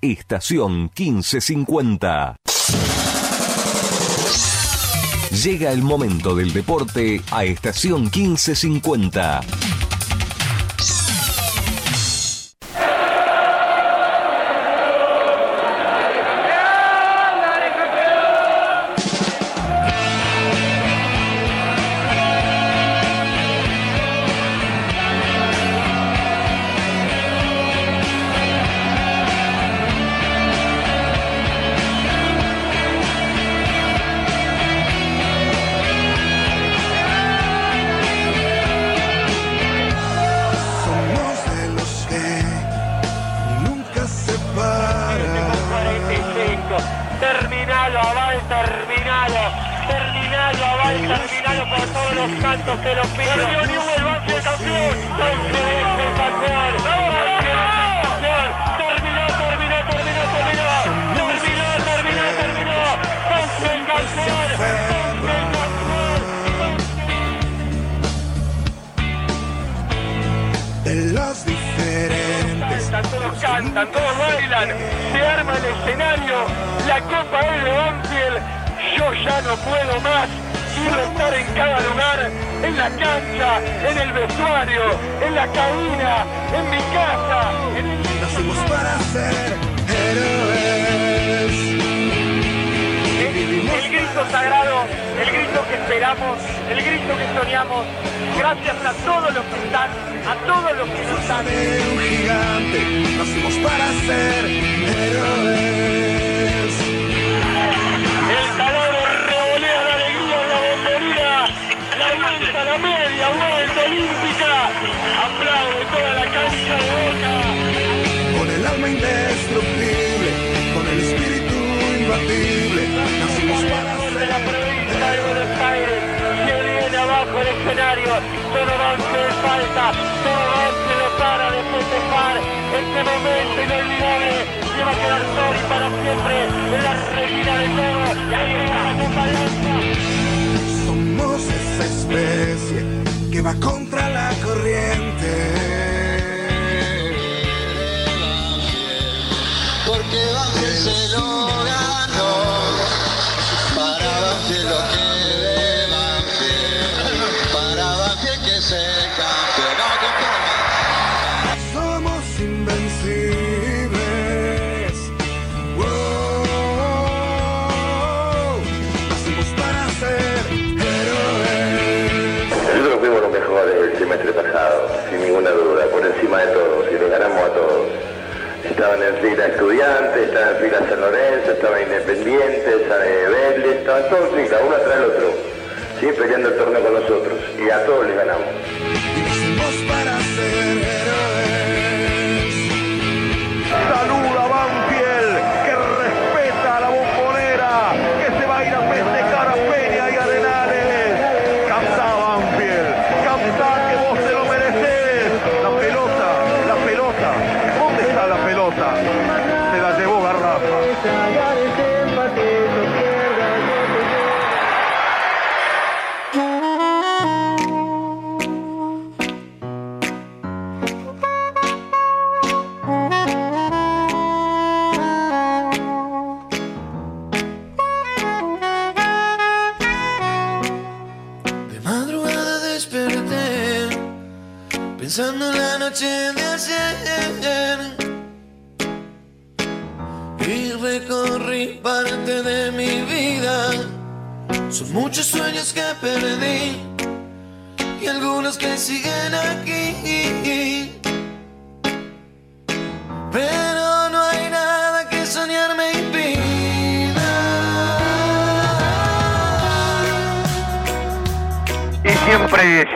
Estación 1550. Llega el momento del deporte a estación 1550.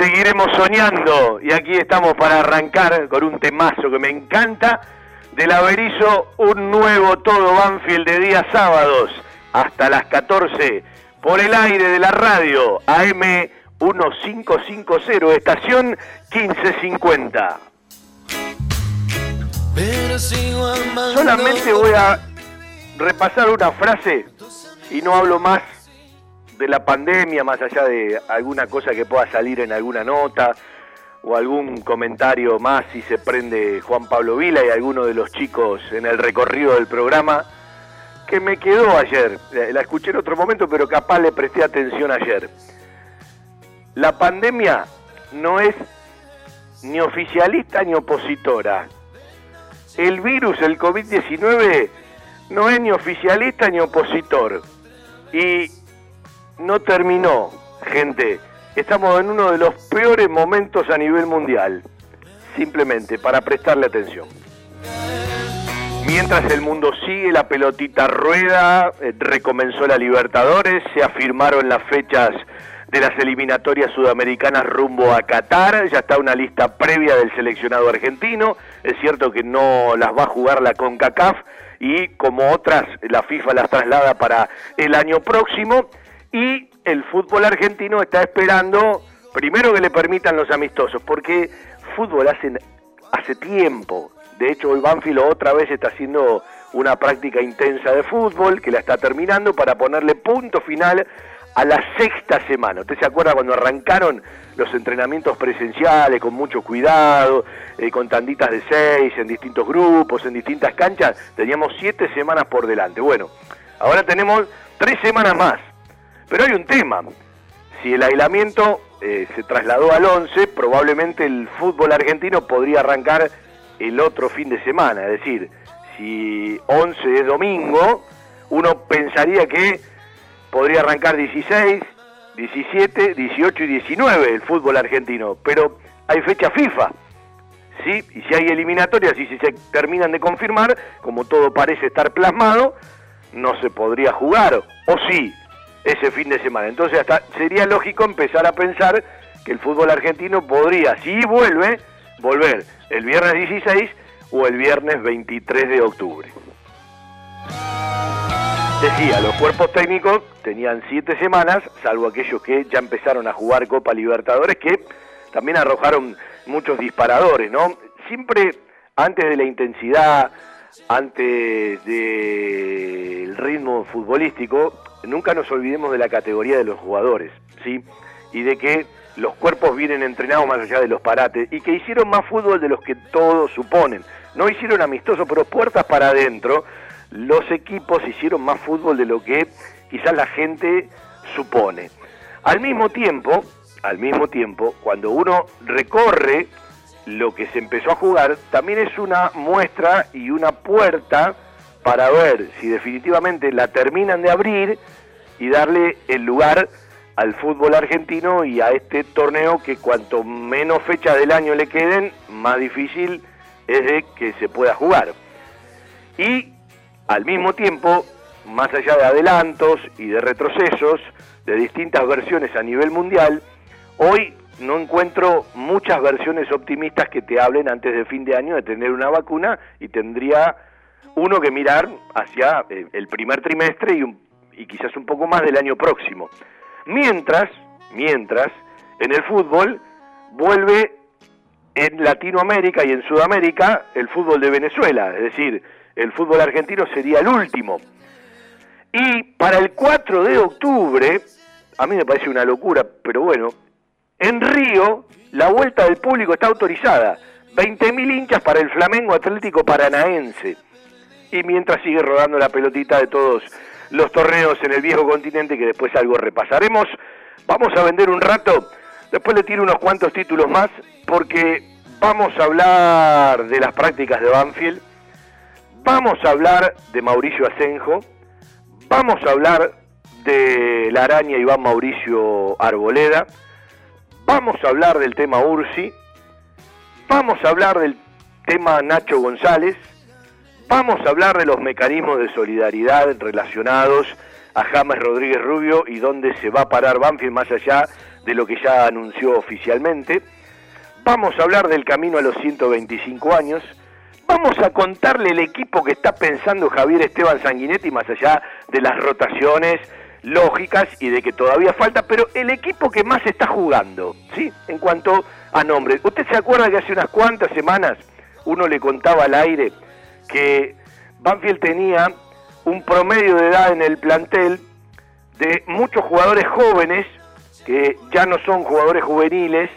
seguiremos soñando. Y aquí estamos para arrancar con un temazo que me encanta. Del Averizo, un nuevo todo Banfield de día sábados hasta las 14 por el aire de la radio AM 1550, estación 1550. Solamente voy a repasar una frase y no hablo más de la pandemia, más allá de alguna cosa que pueda salir en alguna nota o algún comentario más si se prende Juan Pablo Vila y alguno de los chicos en el recorrido del programa, que me quedó ayer, la escuché en otro momento, pero capaz le presté atención ayer. La pandemia no es ni oficialista ni opositora. El virus, el COVID-19, no es ni oficialista ni opositor. Y no terminó, gente estamos en uno de los peores momentos a nivel mundial, simplemente para prestarle atención. Mientras el mundo sigue, la pelotita rueda, eh, recomenzó la Libertadores, se afirmaron las fechas de las eliminatorias sudamericanas rumbo a Qatar, ya está una lista previa del seleccionado argentino, es cierto que no las va a jugar la CONCACAF y como otras la FIFA las traslada para el año próximo y el fútbol argentino está esperando primero que le permitan los amistosos, porque fútbol hace, hace tiempo, de hecho el Banfield otra vez está haciendo una práctica intensa de fútbol que la está terminando para ponerle punto final a la sexta semana. ¿Usted se acuerda cuando arrancaron los entrenamientos presenciales con mucho cuidado, eh, con tanditas de seis, en distintos grupos, en distintas canchas? Teníamos siete semanas por delante. Bueno, ahora tenemos tres semanas más pero hay un tema. Si el aislamiento eh, se trasladó al 11, probablemente el fútbol argentino podría arrancar el otro fin de semana. Es decir, si 11 es domingo, uno pensaría que podría arrancar 16, 17, 18 y 19 el fútbol argentino. Pero hay fecha FIFA. ¿sí? Y si hay eliminatorias y si se terminan de confirmar, como todo parece estar plasmado, no se podría jugar. O sí, ese fin de semana. Entonces hasta sería lógico empezar a pensar que el fútbol argentino podría, si vuelve, volver el viernes 16 o el viernes 23 de octubre. Decía, los cuerpos técnicos tenían siete semanas, salvo aquellos que ya empezaron a jugar Copa Libertadores, que también arrojaron muchos disparadores, ¿no? Siempre antes de la intensidad, antes del ritmo futbolístico, nunca nos olvidemos de la categoría de los jugadores, ¿sí? Y de que los cuerpos vienen entrenados más allá de los parates y que hicieron más fútbol de los que todos suponen. No hicieron amistoso, pero puertas para adentro, los equipos hicieron más fútbol de lo que quizás la gente supone. Al mismo tiempo, al mismo tiempo, cuando uno recorre lo que se empezó a jugar, también es una muestra y una puerta para ver si definitivamente la terminan de abrir y darle el lugar al fútbol argentino y a este torneo que cuanto menos fechas del año le queden, más difícil es de que se pueda jugar. Y al mismo tiempo, más allá de adelantos y de retrocesos de distintas versiones a nivel mundial, hoy no encuentro muchas versiones optimistas que te hablen antes de fin de año de tener una vacuna y tendría uno que mirar hacia eh, el primer trimestre y, y quizás un poco más del año próximo. Mientras, mientras, en el fútbol vuelve en Latinoamérica y en Sudamérica el fútbol de Venezuela, es decir, el fútbol argentino sería el último. Y para el 4 de octubre, a mí me parece una locura, pero bueno, en Río la vuelta del público está autorizada. 20.000 hinchas para el Flamengo Atlético Paranaense y mientras sigue rodando la pelotita de todos los torneos en el viejo continente que después algo repasaremos. Vamos a vender un rato, después le tiro unos cuantos títulos más porque vamos a hablar de las prácticas de Banfield, vamos a hablar de Mauricio Asenjo, vamos a hablar de la araña Iván Mauricio Arboleda, vamos a hablar del tema Ursi, vamos a hablar del tema Nacho González, Vamos a hablar de los mecanismos de solidaridad relacionados a James Rodríguez Rubio y dónde se va a parar Banfield más allá de lo que ya anunció oficialmente. Vamos a hablar del camino a los 125 años. Vamos a contarle el equipo que está pensando Javier Esteban Sanguinetti más allá de las rotaciones lógicas y de que todavía falta, pero el equipo que más está jugando, ¿sí? En cuanto a nombres. ¿Usted se acuerda que hace unas cuantas semanas uno le contaba al aire que Banfield tenía un promedio de edad en el plantel de muchos jugadores jóvenes, que ya no son jugadores juveniles,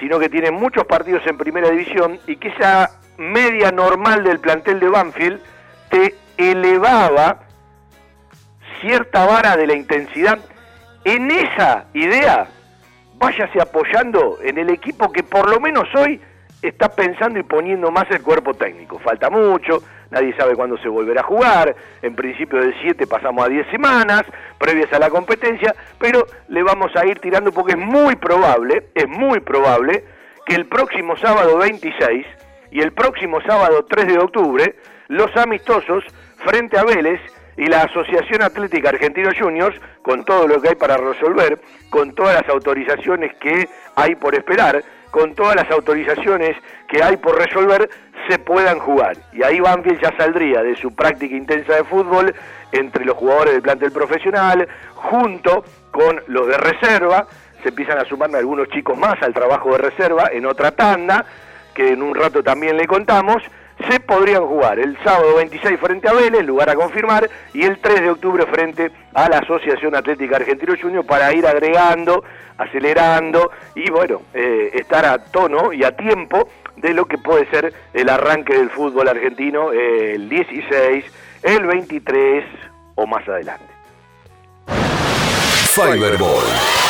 sino que tiene muchos partidos en primera división y que esa media normal del plantel de Banfield te elevaba cierta vara de la intensidad. En esa idea, váyase apoyando en el equipo que por lo menos hoy está pensando y poniendo más el cuerpo técnico. Falta mucho, nadie sabe cuándo se volverá a jugar, en principio de 7 pasamos a 10 semanas, previas a la competencia, pero le vamos a ir tirando porque es muy probable, es muy probable que el próximo sábado 26 y el próximo sábado 3 de octubre, los amistosos frente a Vélez y la Asociación Atlética Argentino Juniors, con todo lo que hay para resolver, con todas las autorizaciones que hay por esperar, con todas las autorizaciones que hay por resolver, se puedan jugar. Y ahí Banfield ya saldría de su práctica intensa de fútbol entre los jugadores del plantel profesional, junto con los de reserva, se empiezan a sumarme algunos chicos más al trabajo de reserva en otra tanda, que en un rato también le contamos, se podrían jugar el sábado 26 frente a Vélez, lugar a confirmar, y el 3 de octubre frente a la Asociación Atlética Argentino Junior para ir agregando, acelerando y bueno, eh, estar a tono y a tiempo de lo que puede ser el arranque del fútbol argentino el 16, el 23 o más adelante. Fiberball.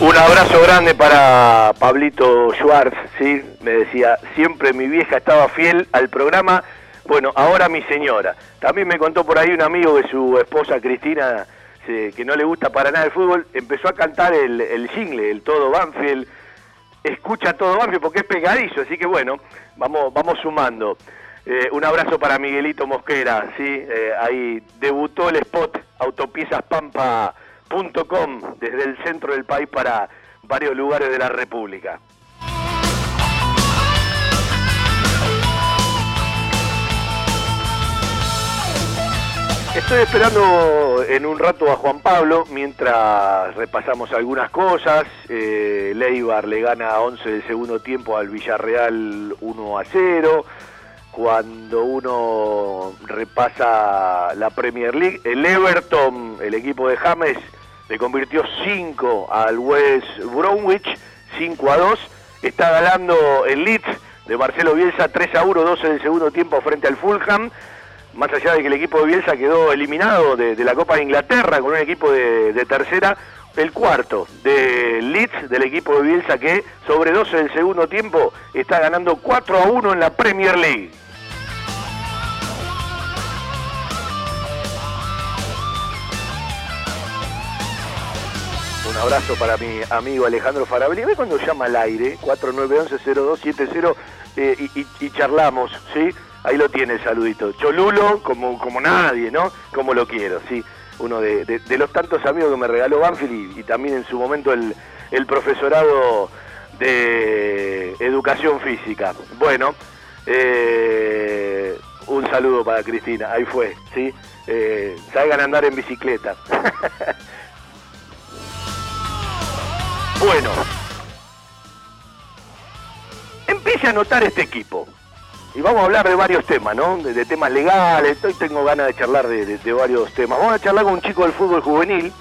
Un abrazo grande para Pablito Schwartz, ¿sí? Me decía, siempre mi vieja estaba fiel al programa, bueno, ahora mi señora. También me contó por ahí un amigo de su esposa Cristina, que no le gusta para nada el fútbol, empezó a cantar el, el jingle, el Todo Banfield, escucha Todo Banfield porque es pegadizo, así que bueno, vamos, sumando. Eh, un abrazo para Miguelito Mosquera, ¿sí? Eh, ahí debutó el spot Autopiezas Pampa desde el centro del país para varios lugares de la República. Estoy esperando en un rato a Juan Pablo mientras repasamos algunas cosas. Eh, Leibar le gana 11 del segundo tiempo al Villarreal 1 a 0. Cuando uno repasa la Premier League, el Everton, el equipo de James, le convirtió 5 al West Bromwich, 5 a 2. Está ganando el Leeds de Marcelo Bielsa 3 a 1, 12 del segundo tiempo frente al Fulham. Más allá de que el equipo de Bielsa quedó eliminado de, la Copa de Inglaterra con un equipo de, de tercera, el cuarto de Leeds del equipo de Bielsa que sobre 12 del segundo tiempo está ganando 4 a 1 en la Premier League. Un abrazo para mi amigo Alejandro Farabelli. Ve cuando llama al aire, 4911-0270, eh, y, y, charlamos, ¿sí? Ahí lo tiene el saludito. Cholulo, como, como nadie, ¿no? Como lo quiero, ¿sí? Uno de, los tantos amigos que me regaló Banfield y, también en su momento el, el, profesorado de educación física. Bueno, eh, un saludo para Cristina, ahí fue, ¿sí? Eh, salgan a andar en bicicleta. Bueno, hace anotar este equipo? Y vamos a hablar de varios temas, ¿no? De, temas legales, hoy tengo ganas de charlar de, de- de varios temas. Vamos a charlar con un chico del fútbol juvenil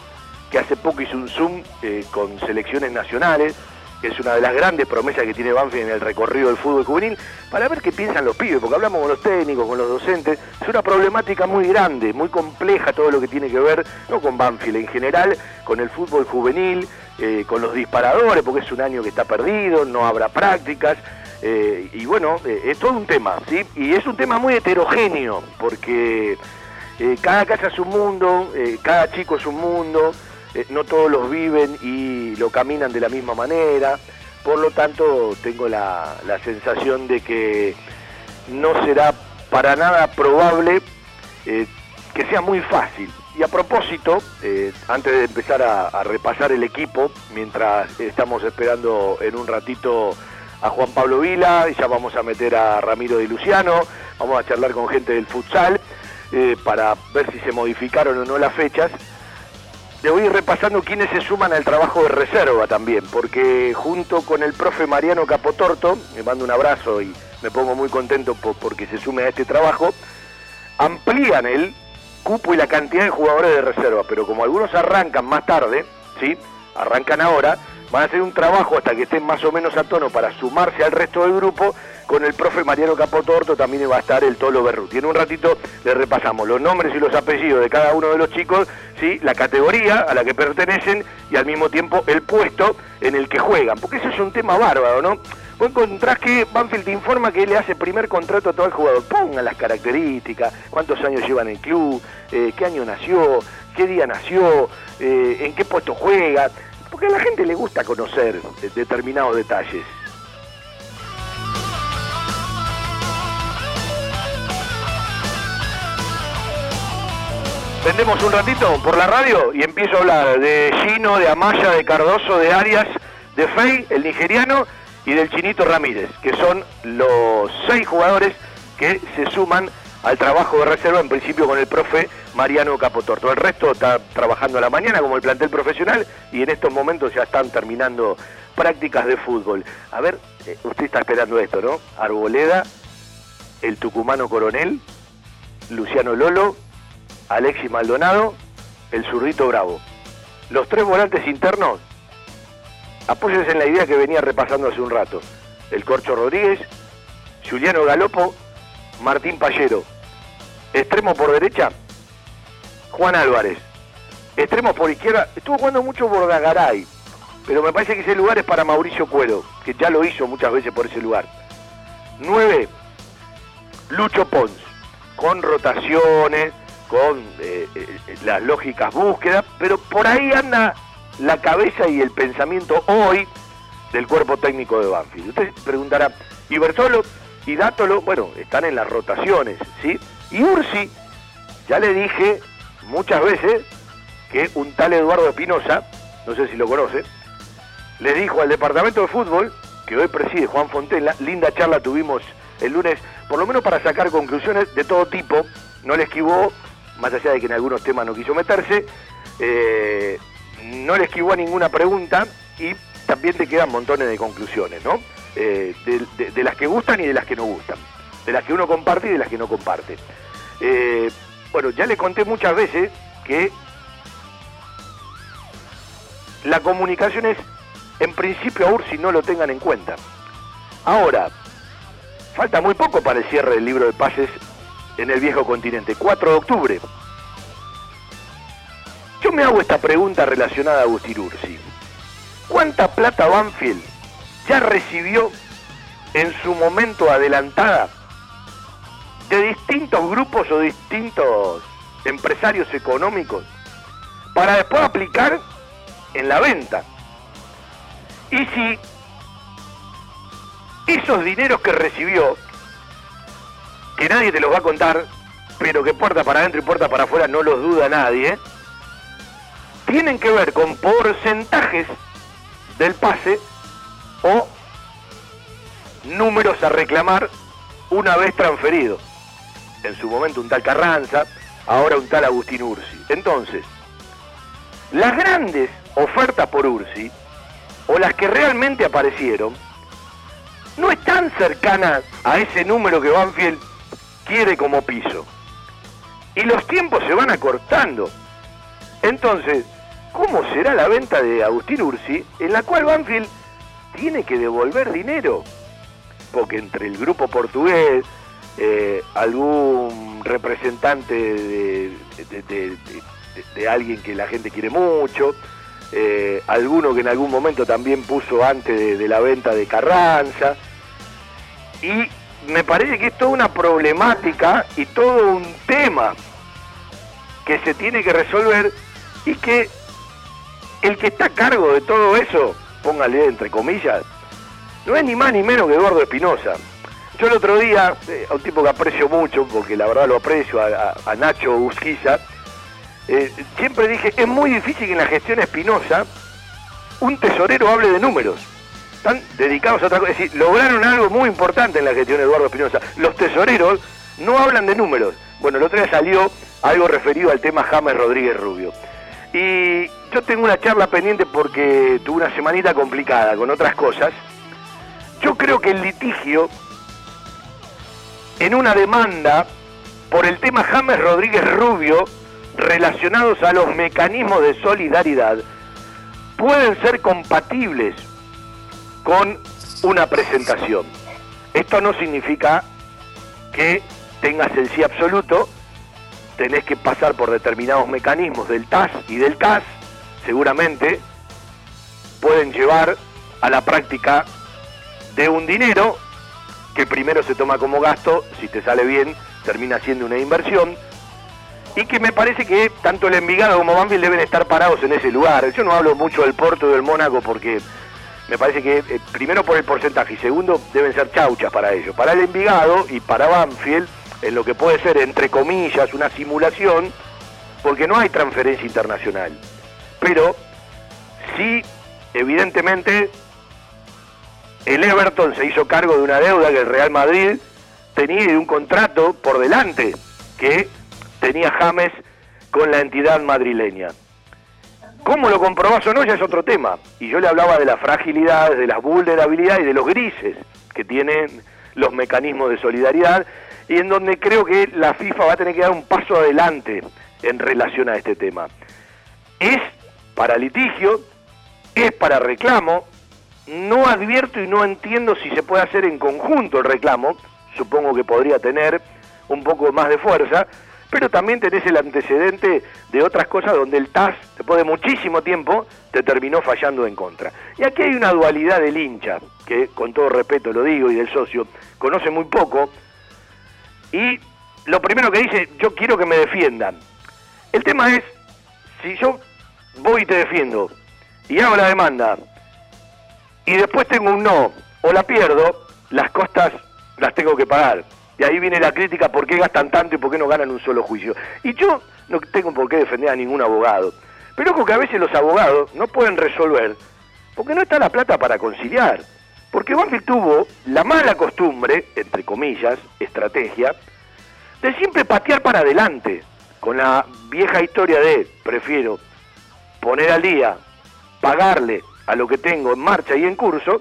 que hace poco hizo un Zoom eh, con selecciones nacionales, que es una de las grandes promesas que tiene Banfield en el recorrido del fútbol juvenil, para ver qué piensan los pibes, porque hablamos con los técnicos, con los docentes, es una problemática muy grande, muy compleja todo lo que tiene que ver, no con Banfield en general, con el fútbol juvenil, eh, con los disparadores, porque es un año que está perdido, no habrá prácticas, eh, y bueno, eh, es todo un tema, ¿sí? Y es un tema muy heterogéneo, porque eh, cada casa es un mundo, cada chico es un mundo, no todos los viven y lo caminan de la misma manera, por lo tanto tengo la, la sensación de que no será para nada probable que sea muy fácil. Y a propósito, eh, antes de empezar a, repasar el equipo, mientras estamos esperando en un ratito a Juan Pablo Vila, y ya vamos a meter a Ramiro de Luciano, vamos a charlar con gente del futsal eh, para ver si se modificaron o no las fechas. Le voy a ir repasando quiénes se suman al trabajo de reserva también, porque junto con el profe Mariano Capotorto, me mando un abrazo y me pongo muy contento por- porque se sume a este trabajo, amplían el cupo y la cantidad de jugadores de reserva, pero como algunos arrancan más tarde, ¿sí? Arrancan ahora, van a hacer un trabajo hasta que estén más o menos a tono para sumarse al resto del grupo. Con el profe Mariano Capotorto también va a estar el Tolo Berruti. En un ratito le repasamos los nombres y los apellidos de cada uno de los chicos, ¿sí? la categoría a la que pertenecen y al mismo tiempo el puesto en el que juegan. Porque eso es un tema bárbaro, ¿no? Vos encontrás que Banfield te informa que le hace primer contrato a todo el jugador. Pongan las características, cuántos años llevan en el club, eh, qué año nació, qué día nació, eh, en qué puesto juega. Porque a la gente le gusta conocer determinados detalles. Vendemos un ratito por la radio y empiezo a hablar de Gino, de Amaya, de Cardoso, de Arias, de Fey, el nigeriano, y del Chinito Ramírez, que son los seis jugadores que se suman al trabajo de reserva, en principio con el profe Mariano Capotorto. El resto está trabajando a la mañana como el plantel profesional y en estos momentos ya están terminando prácticas de fútbol. A ver, eh, usted está esperando esto, ¿no? Arboleda, el tucumano coronel, Luciano Lolo, Alexis Maldonado, el zurdito Bravo. Los tres volantes internos, apóyense en la idea que venía repasando hace un rato. El Corcho Rodríguez, Juliano Galopo, Martín Pallero. Extremo por derecha, Juan Álvarez. Extremo por izquierda, estuvo jugando mucho Bordagaray, pero me parece que ese lugar es para Mauricio Cuero, que ya lo hizo muchas veces por ese lugar. 9, Lucho Pons, con rotaciones, con eh, eh, las lógicas búsquedas, pero por ahí anda la cabeza y el pensamiento hoy del cuerpo técnico de Banfield. Usted preguntará, ¿y Bertolo y Dátolo? Bueno, están en las rotaciones, ¿sí? Y Ursi, ya le dije muchas veces que un tal Eduardo Espinosa, no sé si lo conoce, le dijo al departamento de fútbol, que hoy preside Juan Fontela, linda charla tuvimos el lunes, por lo menos para sacar conclusiones de todo tipo, no le esquivó, más allá de que en algunos temas no quiso meterse, eh, no le esquivó a ninguna pregunta y también te quedan montones de conclusiones, ¿no? Eh, de, las que gustan y de las que no gustan, de las que uno comparte y de las que no comparte. Eh, bueno, ya le conté muchas veces que la comunicación es, en principio, a Ursi no lo tengan en cuenta. Ahora, falta muy poco para el cierre del libro de pases en el viejo continente, 4 de octubre. Yo me hago esta pregunta relacionada a Agustín Ursi. ¿Cuánta plata Banfield ya recibió en su momento adelantada de distintos grupos o distintos empresarios económicos para después aplicar en la venta? Y si esos dineros que recibió, que nadie te los va a contar, pero que puerta para adentro y puerta para afuera no los duda nadie, tienen que ver con porcentajes del pase o números a reclamar una vez transferido. En su momento un tal Carranza, ahora un tal Agustín Ursi. Entonces, las grandes ofertas por Ursi, o las que realmente aparecieron, no es tan cercana a ese número que Banfield quiere como piso. Y los tiempos se van acortando. Entonces, ¿cómo será la venta de Agustín Ursi en la cual Banfield tiene que devolver dinero? Porque entre el grupo portugués, eh, algún representante de, de- alguien que la gente quiere mucho, eh, alguno que en algún momento también puso antes de la venta de Carranza, y me parece que es toda una problemática y todo un tema que se tiene que resolver y que el que está a cargo de todo eso, póngale entre comillas, no es ni más ni menos que Eduardo Espinosa. Yo el otro día, eh, a un tipo que aprecio mucho, porque la verdad lo aprecio, a, Nacho Usquiza, eh, siempre dije, es muy difícil que en la gestión Espinosa un tesorero hable de números. Están dedicados a otra cosa. Es decir, lograron algo muy importante en la gestión de Eduardo Espinosa. Los tesoreros no hablan de números. Bueno, el otro día salió algo referido al tema James Rodríguez Rubio. Y yo tengo una charla pendiente porque tuve una semanita complicada con otras cosas. Yo creo que el litigio en una demanda por el tema James Rodríguez Rubio relacionados a los mecanismos de solidaridad pueden ser compatibles con una presentación. Esto no significa que tengas el sí absoluto, tenés que pasar por determinados mecanismos del TAS y del CAS, seguramente pueden llevar a la práctica de un dinero que primero se toma como gasto, si te sale bien, termina siendo una inversión, y que me parece que tanto el Envigado como Banfield deben estar parados en ese lugar. Yo no hablo mucho del Porto y del Mónaco porque me parece que eh, primero por el porcentaje y segundo deben ser chauchas para ellos. Para el Envigado y para Banfield, en lo que puede ser entre comillas una simulación, porque no hay transferencia internacional. Pero sí, evidentemente, el Everton se hizo cargo de una deuda que el Real Madrid tenía y de un contrato por delante que tenía James con la entidad madrileña. ¿Cómo lo comprobás o no? Ya es otro tema. Y yo le hablaba de las fragilidades, de las vulnerabilidades y de los grises que tienen los mecanismos de solidaridad y en donde creo que la FIFA va a tener que dar un paso adelante en relación a este tema. Es para litigio, es para reclamo, no advierto y no entiendo si se puede hacer en conjunto el reclamo, supongo que podría tener un poco más de fuerza, pero también tenés el antecedente de otras cosas donde el TAS, después de muchísimo tiempo, te terminó fallando en contra. Y aquí hay una dualidad del hincha, que con todo respeto lo digo, y del socio, conoce muy poco, y lo primero que dice, yo quiero que me defiendan. El tema es, si yo voy y te defiendo, y hago la demanda, y después tengo un no, o la pierdo, las costas las tengo que pagar. Y ahí viene la crítica, ¿por qué gastan tanto y por qué no ganan un solo juicio? Y yo no tengo por qué defender a ningún abogado. Pero ojo que a veces los abogados no pueden resolver, porque no está la plata para conciliar. Porque Banfield tuvo la mala costumbre, entre comillas, estrategia, de siempre patear para adelante, con la vieja historia de prefiero poner al día, pagarle a lo que tengo en marcha y en curso,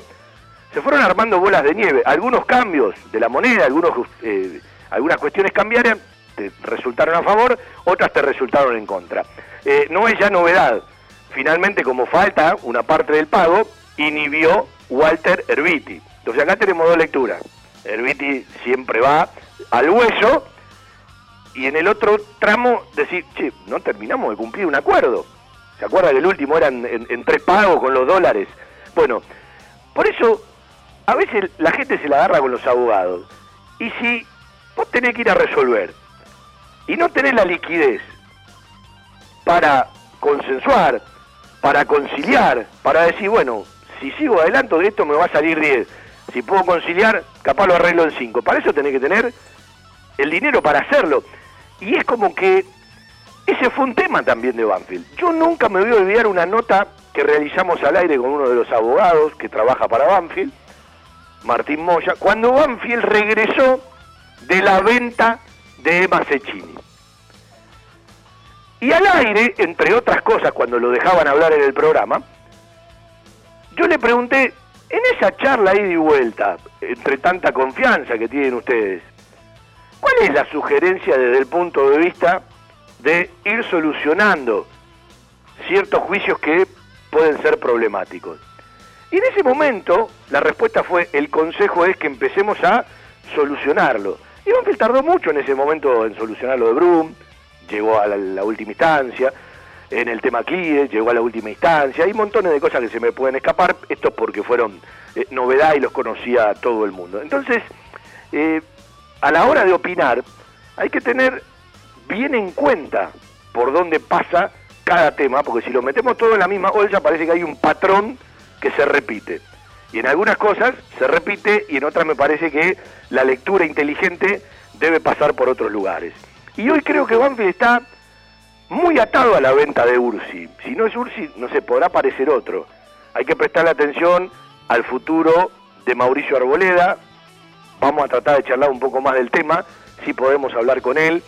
se fueron armando bolas de nieve. Algunos cambios de la moneda, algunos, eh, algunas cuestiones cambiaron, te resultaron a favor, otras te resultaron en contra. Eh, no es ya novedad. Finalmente, como falta una parte del pago, inhibió Walter Erviti. Entonces acá tenemos dos lecturas. Erviti siempre va al hueso y en el otro tramo decir, che, no terminamos de cumplir un acuerdo. ¿Se acuerda que el último era en, tres pagos con los dólares? Bueno, por eso a veces la gente se la agarra con los abogados. Y si vos tenés que ir a resolver y no tenés la liquidez para consensuar, para conciliar, para decir, bueno, si sigo adelante de esto me va a salir 10. Si puedo conciliar, capaz lo arreglo en 5. Para eso tenés que tener el dinero para hacerlo. Y es como que ese fue un tema también de Banfield. Yo nunca me voy a olvidar una nota que realizamos al aire con uno de los abogados que trabaja para Banfield, Martín Moya, cuando Banfield regresó de la venta de Emma Cecchini. Y al aire, entre otras cosas, cuando lo dejaban hablar en el programa, yo le pregunté, En esa charla ida y vuelta, entre tanta confianza que tienen ustedes, ¿cuál es la sugerencia desde el punto de vista de ir solucionando ciertos juicios que pueden ser problemáticos? Y en ese momento la respuesta fue, el consejo es que empecemos a solucionarlo. Y Banfield tardó mucho en ese momento en solucionar lo de Brum, llegó a la, última instancia, en el tema CLIE, llegó a la última instancia, hay montones de cosas que se me pueden escapar, esto porque fueron eh, novedad y los conocía todo el mundo. Entonces, eh, a la hora de opinar, hay que tener bien en cuenta por dónde pasa cada tema, porque si lo metemos todo en la misma olla parece que hay un patrón que se repite. Y en algunas cosas se repite y en otras me parece que la lectura inteligente debe pasar por otros lugares. Y hoy creo que Banfield está muy atado a la venta de Ursi. Si no es Ursi, no se podrá parecer otro. Hay que prestarle atención al futuro de Mauricio Arboleda. Vamos a tratar de charlar un poco más del tema, si podemos hablar con él.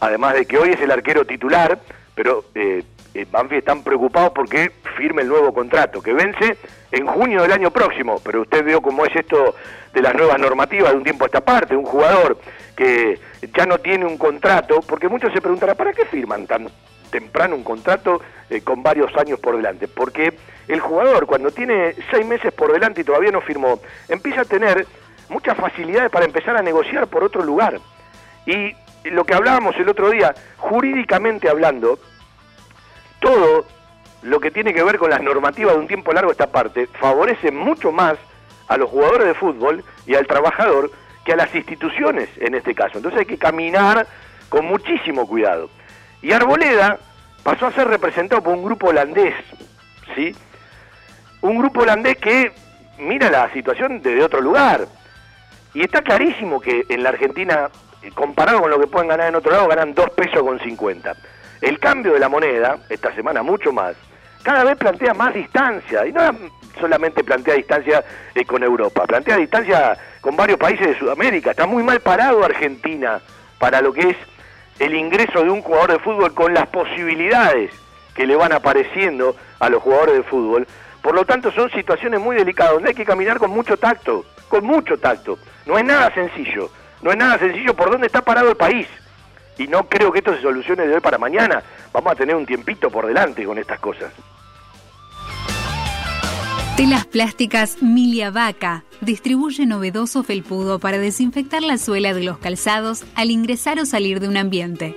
Además de que hoy es el arquero titular, pero eh, eh, Banfield están preocupados porque firme el nuevo contrato, que vence en junio del año próximo. Pero usted vio cómo es esto de las nuevas normativas de un tiempo a esta parte, un jugador que ya no tiene un contrato, porque muchos se preguntarán, ¿para qué firman tan temprano un contrato eh, con varios años por delante? Porque el jugador cuando tiene seis meses por delante y todavía no firmó, empieza a tener muchas facilidades para empezar a negociar por otro lugar. Y lo que hablábamos el otro día, jurídicamente hablando, todo lo que tiene que ver con las normativas de un tiempo largo esta parte favorece mucho más a los jugadores de fútbol y al trabajador que a las instituciones en este caso. Entonces hay que caminar con muchísimo cuidado. Y Arboleda pasó a ser representado por un grupo holandés, ¿sí? Un grupo holandés que mira la situación desde otro lugar. Y está clarísimo que en la Argentina, comparado con lo que pueden ganar en otro lado, ganan 2 pesos con 50. El cambio de la moneda, esta semana mucho más, cada vez plantea más distancia. Y no solamente plantea distancia eh, con Europa, plantea distancia con varios países de Sudamérica. Está muy mal parado Argentina para lo que es el ingreso de un jugador de fútbol con las posibilidades que le van apareciendo a los jugadores de fútbol. Por lo tanto, son situaciones muy delicadas donde hay que caminar con mucho tacto, con mucho tacto. No es nada sencillo, no es nada sencillo por dónde está parado el país. Y no creo que esto se solucione de hoy para mañana. Vamos a tener un tiempito por delante con estas cosas. Telas plásticas Milia Vaca distribuye novedoso felpudo para desinfectar la suela de los calzados al ingresar o salir de un ambiente.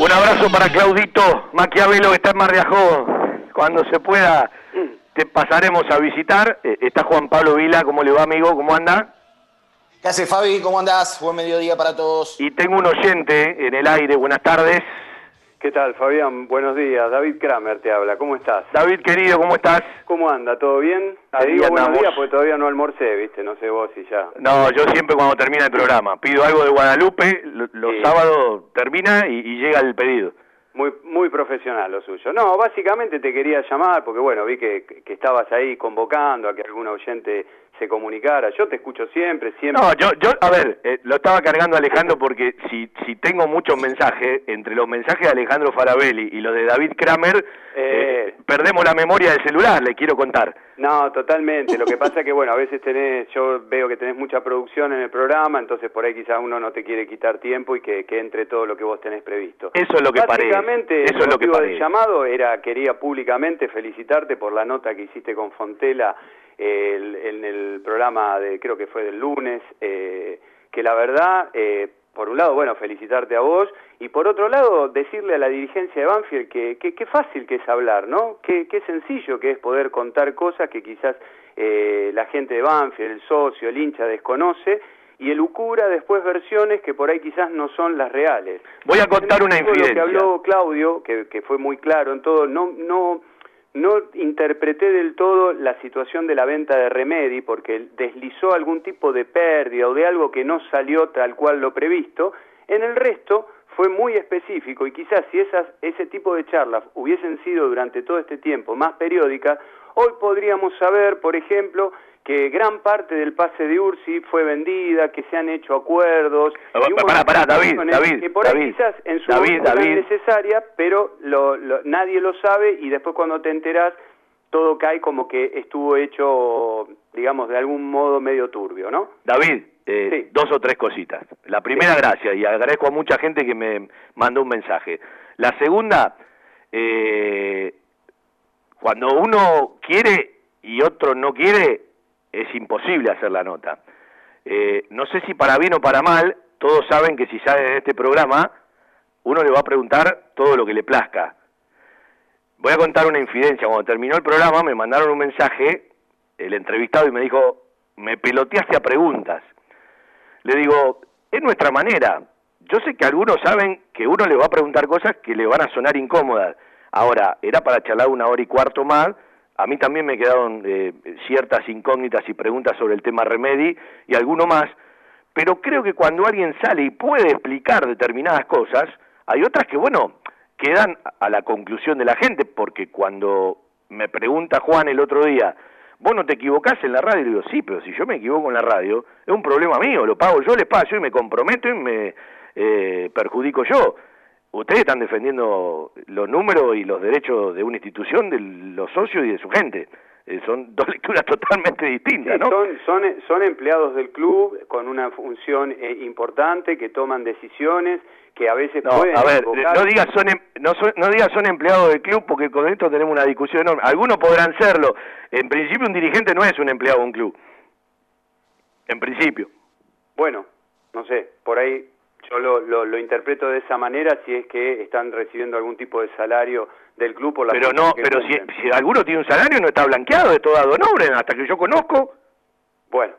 Un abrazo para Claudito Maquiavelo que está en Mar de Ajó. Cuando se pueda te pasaremos a visitar. Eh, Está Juan Pablo Vila, ¿cómo le va amigo? ¿Cómo anda? ¿Qué hace Fabi? ¿Cómo andás? Buen mediodía para todos. Y tengo un oyente en el aire, buenas tardes. ¿Qué tal, Fabián? Buenos días. David Kramer te habla. ¿Cómo estás? David, querido, ¿cómo estás? ¿Cómo anda? ¿Todo bien? Te digo buenos días porque todavía no almorcé, ¿viste? No sé vos si ya. No, yo siempre cuando termina el programa pido algo de Guadalupe, lo- los Sí. sábados termina y, y llega el pedido. Muy muy profesional lo suyo. No, básicamente te quería llamar porque, bueno, vi que, que estabas ahí convocando a que algún oyente se comunicara. Yo te escucho siempre, siempre. No, yo, yo a ver, eh, lo estaba cargando Alejandro porque si, si tengo muchos mensajes, entre los mensajes de Alejandro Farabelli y los de David Kramer, eh, perdemos la memoria del celular, le quiero contar. No, totalmente. Lo que pasa es que, bueno, a veces tenés, yo veo que tenés mucha producción en el programa, entonces por ahí quizás uno no te quiere quitar tiempo y que, que entre todo lo que vos tenés previsto. Eso es lo que parece. Básicamente, Eso el es lo que del parece. llamado era, quería públicamente felicitarte por la nota que hiciste con Fontela eh, el- en el programa de, creo que fue del lunes, eh, que la verdad, eh, por un lado, bueno, felicitarte a vos, y por otro lado, decirle a la dirigencia de Banfield que que- qué fácil que es hablar, ¿no? Qué, qué sencillo que es poder contar cosas que quizás eh, la gente de Banfield, el socio, el hincha desconoce, y elucubra después versiones que por ahí quizás no son las reales. Voy a contar una Todo Lo que infidencia. habló Claudio, que, que fue muy claro en todo, no, no, no interpreté del todo la situación de la venta de Remedy, porque deslizó algún tipo de pérdida o de algo que no salió tal cual lo previsto. En el resto fue muy específico y quizás si esas, ese tipo de charlas hubiesen sido durante todo este tiempo más periódicas, hoy podríamos saber, por ejemplo, que gran parte del pase de Ursi fue vendida, que se han hecho acuerdos. Ah, pará, pará, David, que por ahí David, quizás en su David, David. necesaria, pero lo- lo- nadie lo sabe y después cuando te enterás todo cae como que estuvo hecho, digamos, de algún modo medio turbio, ¿no? David, eh, dos o tres cositas. La primera, gracias, y agradezco a mucha gente que me mandó un mensaje. La segunda, eh, cuando uno quiere y otro no quiere, es imposible hacer la nota. Eh, no sé si para bien o para mal, todos saben que si sale de este programa, uno le va a preguntar todo lo que le plazca. Voy a contar una infidencia. Cuando terminó el programa me mandaron un mensaje, el entrevistado, y me dijo, me peloteaste a preguntas. Le digo, es nuestra manera. Yo sé que algunos saben que uno le va a preguntar cosas que le van a sonar incómodas. Ahora, era para charlar una hora y cuarto más. A mí también me quedaron eh, ciertas incógnitas y preguntas sobre el tema Remedy y alguno más. Pero creo que cuando alguien sale y puede explicar determinadas cosas, hay otras que, bueno, quedan a la conclusión de la gente, porque cuando me pregunta Juan el otro día, vos no te equivocás en la radio, y digo, sí, pero si yo me equivoco en la radio, es un problema mío, lo pago yo el espacio y me comprometo y me eh, perjudico yo. Ustedes están defendiendo los números y los derechos de una institución, de los socios y de su gente. Eh, son dos lecturas totalmente distintas, Sí, ¿no? son, son, son empleados del club con una función eh, importante que toman decisiones que a veces No, pueden a ver, no digas son em- no, son- no digas son empleados del club porque con esto tenemos una discusión enorme. Algunos podrán serlo. En principio un dirigente no es un empleado de un club. En principio. Bueno, no sé, por ahí yo lo, lo, lo interpreto de esa manera si es que están recibiendo algún tipo de salario del club por la Pero no, pero si, si alguno tiene un salario no está blanqueado de todo Don Obren, hasta que yo conozco. Bueno,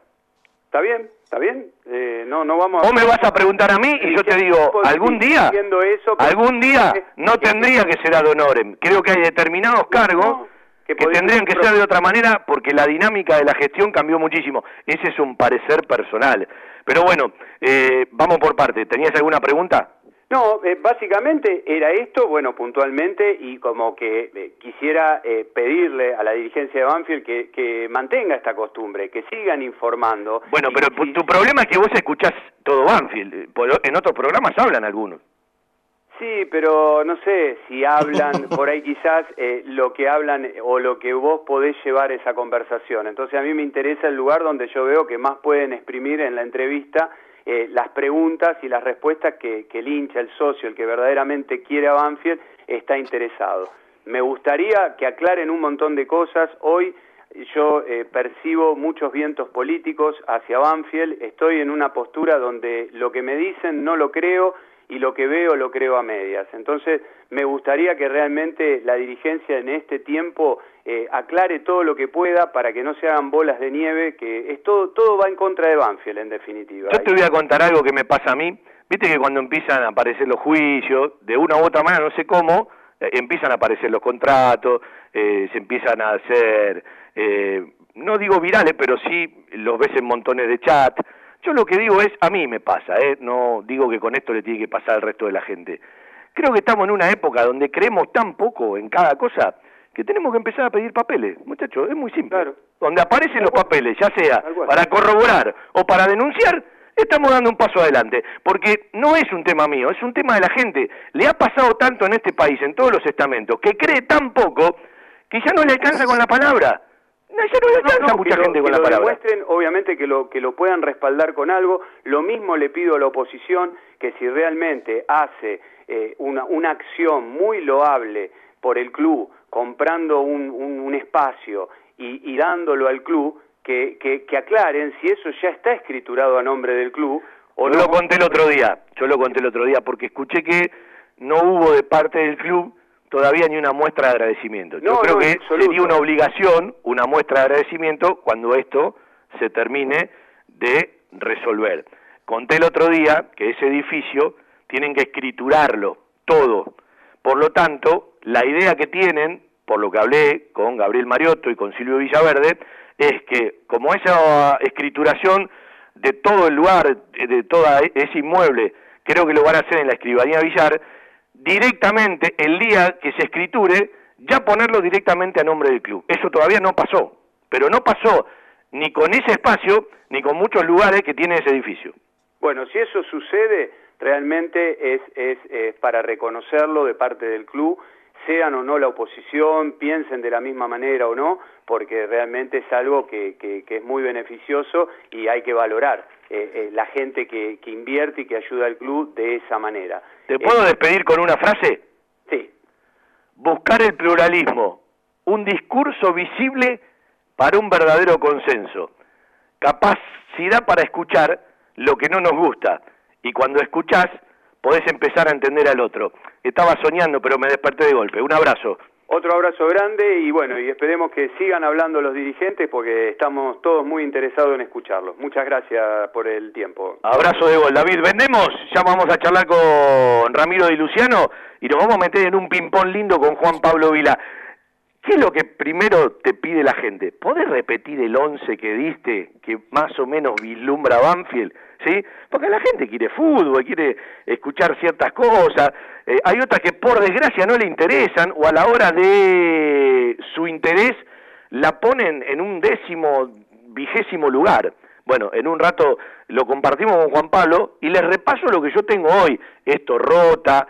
¿está bien? ¿Está bien? Eh, no, no vamos a... Vos me vas a preguntar a mí y yo te digo, algún día, eso, algún día no tendría que ser Obren. Creo que hay determinados cargos que tendrían que ser de otra manera porque la dinámica de la gestión cambió muchísimo. Ese es un parecer personal. Pero bueno, eh, vamos por parte. ¿Tenías alguna pregunta? No, eh, básicamente era esto, bueno, puntualmente, y como que eh, quisiera eh, pedirle a la dirigencia de Banfield que, que mantenga esta costumbre, que sigan informando. Bueno, pero pu- tu problema es que vos escuchás todo Banfield. Eh, En otros programas hablan algunos. Sí, pero no sé si hablan, por ahí quizás eh, lo que hablan eh, o lo que vos podés llevar esa conversación. Entonces a mí me interesa el lugar donde yo veo que más pueden exprimir en la entrevista eh, las preguntas y las respuestas que, que el hincha, el socio, el que verdaderamente quiere a Banfield, está interesado. Me gustaría que aclaren un montón de cosas. Hoy yo eh, percibo muchos vientos políticos hacia Banfield. Estoy en una postura donde lo que me dicen no lo creo y lo que veo lo creo a medias. Entonces, me gustaría que realmente la dirigencia en este tiempo eh, aclare todo lo que pueda para que no se hagan bolas de nieve, que es todo, todo va en contra de Banfield, en definitiva. Yo te voy a contar algo que me pasa a mí. viste que cuando empiezan a aparecer los juicios, de una u otra manera, no sé cómo, eh, empiezan a aparecer los contratos, eh, se empiezan a hacer, eh, no digo virales, pero sí los ves en montones de chat. Yo lo que digo es, a mí me pasa, ¿eh? no digo que con esto le tiene que pasar al resto de la gente. Creo que estamos en una época donde creemos tan poco en cada cosa que tenemos que empezar a pedir papeles, muchachos, es muy simple. Donde aparecen los papeles, ya sea para corroborar o para denunciar, estamos dando un paso adelante, porque no es un tema mío, es un tema de la gente. Le ha pasado tanto en este país, en todos los estamentos, que cree tan poco que ya no le alcanza con la palabra. No, ya no le alcanza mucha gente con la palabra. demuestren, obviamente que lo, que lo puedan respaldar con algo. Lo mismo le pido a la oposición que si realmente hace eh, una, una acción muy loable por el club, comprando un, un, espacio y, y dándolo al club, que, que, aclaren si eso ya está escriturado a nombre del club o yo lo conté el otro día, yo lo conté el otro día porque escuché que no hubo de parte del club todavía ni una muestra de agradecimiento. yo creo que sería una obligación, una muestra de agradecimiento cuando esto se termine de resolver. Conté el otro día que ese edificio tienen que escriturarlo todo. Por lo tanto, la idea que tienen, por lo que hablé con Gabriel Mariotto y con Silvio Villaverde, es que como esa escrituración de todo el lugar, de todo ese inmueble, creo que lo van a hacer en la escribanía Villar, directamente el día que se escriture, ya ponerlo directamente a nombre del club. Eso todavía no pasó, pero no pasó ni con ese espacio ni con muchos lugares que tiene ese edificio. Bueno, si eso sucede, realmente es, es, para reconocerlo de parte del club sean o no la oposición, piensen de la misma manera o no, porque realmente es algo que, que, es muy beneficioso y hay que valorar eh, eh, la gente que, que, invierte y que ayuda al club de esa manera. ¿Te puedo eh, despedir con una frase? Sí. Buscar el pluralismo, un discurso visible para un verdadero consenso, capacidad para escuchar lo que no nos gusta y cuando escuchás podés empezar a entender al otro. Estaba soñando, pero me desperté de golpe. Un abrazo. Otro abrazo grande y bueno, y esperemos que sigan hablando los dirigentes porque estamos todos muy interesados en escucharlos. Muchas gracias por el tiempo. Abrazo de gol, David. Vendemos, ya vamos a charlar con Ramiro y Luciano y nos vamos a meter en un ping-pong lindo con Juan Pablo Vila. ¿Qué es lo que primero te pide la gente? ¿Podés repetir el 11 que diste, que más o menos vislumbra Banfield? ¿Sí? Porque la gente quiere fútbol, quiere escuchar ciertas cosas. Eh, hay otras que por desgracia no le interesan o a la hora de su interés la ponen en un décimo, vigésimo lugar. Bueno, en un rato lo compartimos con Juan Pablo y les repaso lo que yo tengo hoy. Esto rota,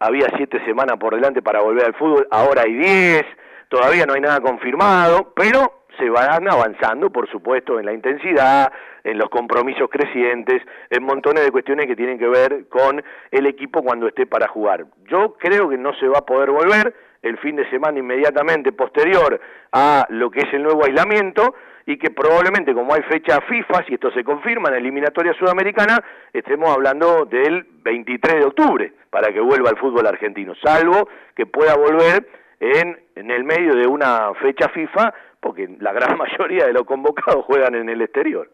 había siete semanas por delante para volver al fútbol, ahora hay diez Todavía no hay nada confirmado, pero se van avanzando, por supuesto, en la intensidad, en los compromisos crecientes, en montones de cuestiones que tienen que ver con el equipo cuando esté para jugar. Yo creo que no se va a poder volver el fin de semana inmediatamente posterior a lo que es el nuevo aislamiento y que probablemente como hay fecha FIFA, si esto se confirma en la eliminatoria sudamericana, estemos hablando del 23 de octubre para que vuelva al fútbol argentino, salvo que pueda volver en, el medio de una fecha FIFA, porque la gran mayoría de los convocados juegan en el exterior.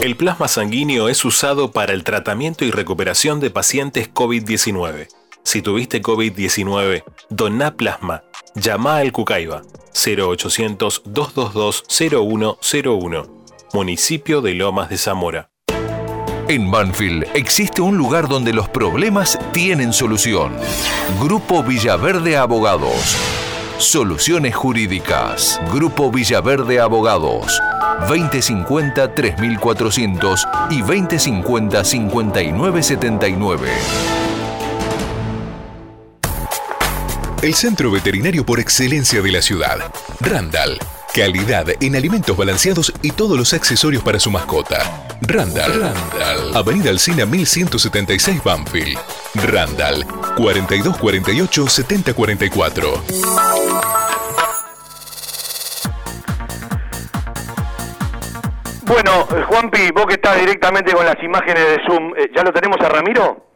El plasma sanguíneo es usado para el tratamiento y recuperación de pacientes COVID-19. Si tuviste COVID-19, doná plasma. Llama al Cucaiba 0800-222-0101. Municipio de Lomas de Zamora. En Banfield existe un lugar donde los problemas tienen solución. Grupo Villaverde Abogados. Soluciones Jurídicas. Grupo Villaverde Abogados. 2050-3400 y 2050-5979. El centro veterinario por excelencia de la ciudad. Randall Calidad en alimentos balanceados y todos los accesorios para su mascota. Randall. Randall. Avenida Alcina 1176 Banfield. Randall. 4248 7044. Bueno, eh, Juanpi, vos que estás directamente con las imágenes de Zoom, eh, ¿ya lo tenemos a Ramiro?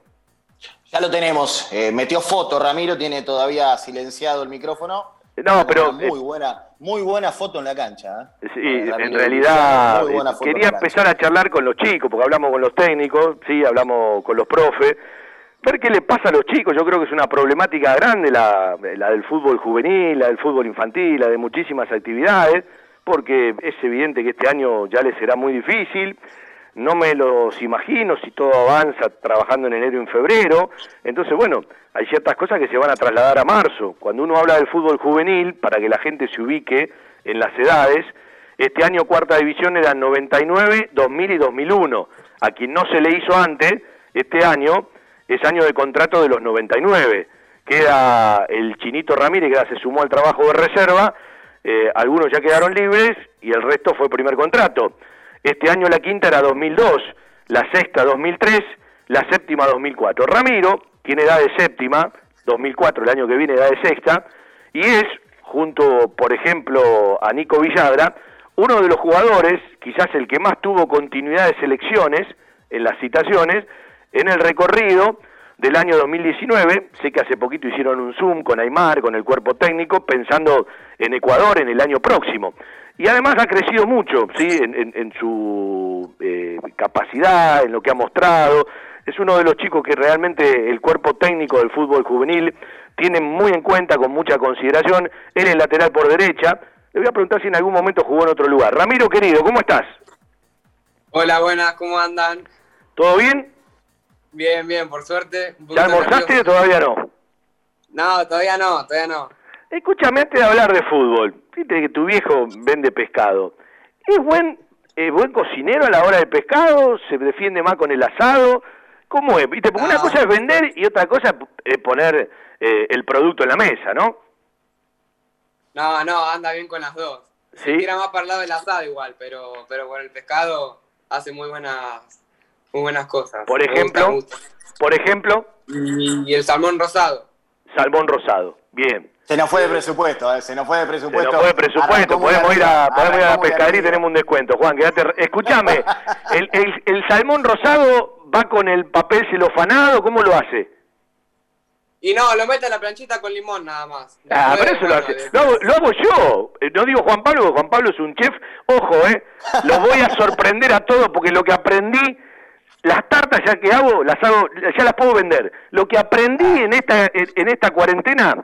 Ya lo tenemos. Eh, metió foto, Ramiro tiene todavía silenciado el micrófono No, pero... Muy buena, muy buena foto en la cancha. ¿eh? Sí, en realidad quería empezar a charlar con los chicos, porque hablamos con los técnicos, sí, hablamos con los profes, ver qué le pasa a los chicos, yo creo que es una problemática grande la, la del fútbol juvenil, la del fútbol infantil, la de muchísimas actividades, porque es evidente que este año ya les será muy difícil, no me los imagino si todo avanza trabajando en enero y en febrero, entonces bueno, hay ciertas cosas que se van a trasladar a marzo. Cuando uno habla del fútbol juvenil, para que la gente se ubique en las edades, este año cuarta división eran 99, 2000 y 2001. A quien no se le hizo antes, este año es año de contrato de los 99. Queda el Chinito Ramírez, que se sumó al trabajo de reserva, eh, algunos ya quedaron libres y el resto fue primer contrato. Este año la quinta era 2002, la sexta 2003, la séptima 2004. Ramiro tiene edad de séptima, 2004 el año que viene edad de sexta, y es, junto por ejemplo a Nico Villadra, uno de los jugadores, quizás el que más tuvo continuidad de selecciones en las citaciones, en el recorrido del año 2019, sé que hace poquito hicieron un Zoom con Aymar, con el cuerpo técnico, pensando en Ecuador en el año próximo. Y además ha crecido mucho, ¿sí? En, en- en su eh, capacidad, en lo que ha mostrado. Es uno de los chicos que realmente el cuerpo técnico del fútbol juvenil tiene muy en cuenta, con mucha consideración. Él es lateral por derecha. Le voy a preguntar si en algún momento jugó en otro lugar. Ramiro, querido, ¿cómo estás? Hola, buenas, ¿cómo andan? ¿Todo bien? Bien, bien, por suerte. Un ¿Ya almorzaste o todavía no? No, todavía no, todavía no. Escúchame, antes de hablar de fútbol, viste que tu viejo vende pescado. ¿Es buen, eh, buen cocinero a la hora del pescado? ¿Se defiende más con el asado? ¿Cómo es? ¿Viste? Porque una cosa es vender y otra cosa es poner eh, el producto en la mesa, ¿no? No, no, anda bien con las dos. Sí. Tira más para el lado del asado igual, pero, pero con el pescado hace muy buenas, muy buenas cosas. Por gusta, ejemplo, gusta. por ejemplo, Y, y el salmón rosado. salmón rosado. Bien. Se nos fue de presupuesto, ¿eh? se nos fue de Se presupuesto. nos fue de presupuesto, podemos ir a, podemos ir a la pescadería y tenemos un descuento. Juan, quédate. Escúchame, el, el, el salmón rosado va con el papel celofanado, ¿cómo lo hace? Y no, lo mete a la planchita con limón nada más. Ah, pero eso lo, hace. de- Lo, hago, lo hago yo. Eh, No digo Juan Pablo, porque Juan Pablo es un chef. Ojo, ¿eh? Lo voy a sorprender a todos porque lo que aprendí, las tartas ya que hago, las hago, ya las puedo vender. Lo que aprendí en esta, en, en esta cuarentena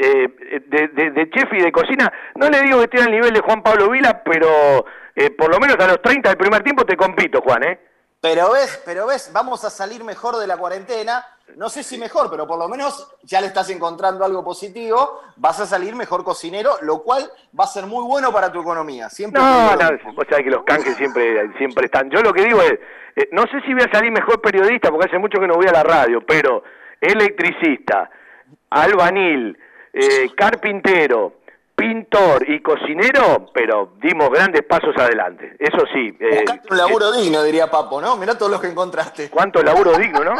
eh, de, de- de chef y de cocina, no le digo que estoy al nivel de Juan Pablo Vila, pero eh, por lo menos a los 30 del primer tiempo te compito, Juan, ¿eh? Pero ves, pero ves, vamos a salir mejor de la cuarentena. No sé si mejor, pero por lo menos ya le estás encontrando algo positivo. Vas a salir mejor cocinero, lo cual va a ser muy bueno para tu economía. Siempre No, no, vos sabés que los canjes siempre, siempre están. Yo lo que digo es, eh, no sé si voy a salir mejor periodista porque hace mucho que no voy a la radio, pero electricista, albanil, eh, carpintero, pintor y cocinero, pero dimos grandes pasos adelante. Eso sí. eh, un laburo digno, diría Papo, ¿no? Mirá todos los que encontraste. ¿Cuánto laburo digno, no?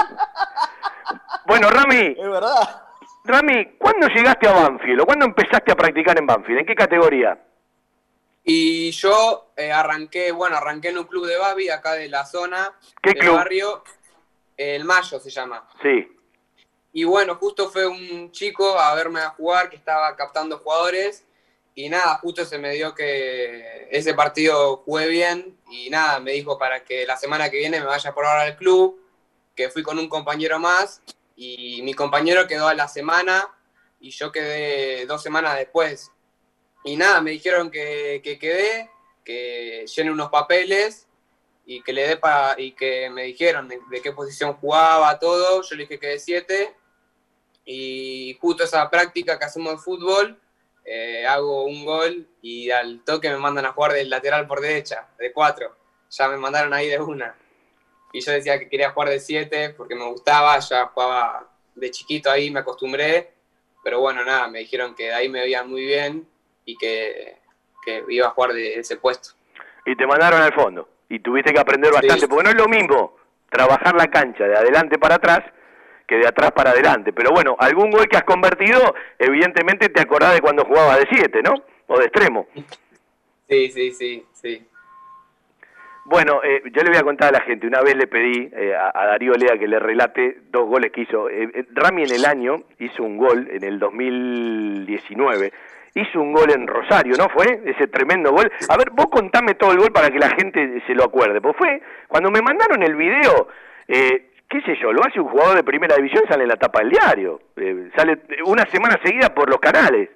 Bueno, Rami, Es verdad. Rami, ¿cuándo llegaste a Banfield o cuándo empezaste a practicar en Banfield? ¿En qué categoría? Y yo eh, arranqué, bueno, arranqué en un club de Babi acá de la zona, ¿Qué del club? barrio, el Mayo se llama. Sí. Y bueno, justo fue un chico a verme a jugar que estaba captando jugadores. Y nada, justo se me dio que ese partido jugué bien. Y nada, me dijo para que la semana que viene me vaya por ahora al club, que fui con un compañero más. Y mi compañero quedó a la semana y yo quedé dos semanas después. Y nada, me dijeron que, que quedé, que llene unos papeles y que le dé para y que me dijeron de, qué posición jugaba todo. Yo le dije que de 7 y justo esa práctica que hacemos de fútbol eh, hago un gol y al toque me mandan a jugar del lateral por derecha de 4 ya me mandaron ahí de una y yo decía que quería jugar de 7 porque me gustaba ya jugaba de chiquito ahí me acostumbré pero bueno nada me dijeron que de ahí me veían muy bien y que, que iba a jugar de ese puesto y te mandaron al fondo. Y tuviste que aprender bastante, Sí. porque no es lo mismo trabajar la cancha de adelante para atrás que de atrás para adelante. Pero bueno, algún gol que has convertido, evidentemente te acordás de cuando jugaba de 7, ¿no? O de extremo. sí sí sí sí Bueno, eh, yo le voy a contar a la gente, una vez le pedí eh, a, a Darío Lea que le relate dos goles que hizo. Eh, eh, Rami en el año hizo un gol en el 2019 hizo un gol en Rosario, ¿no fue? Ese tremendo gol. A ver, vos contame todo el gol para que la gente se lo acuerde. Pues fue, cuando me mandaron el video, eh, qué sé yo, lo hace un jugador de primera división, sale en la tapa del diario. Eh, sale una semana seguida por los canales.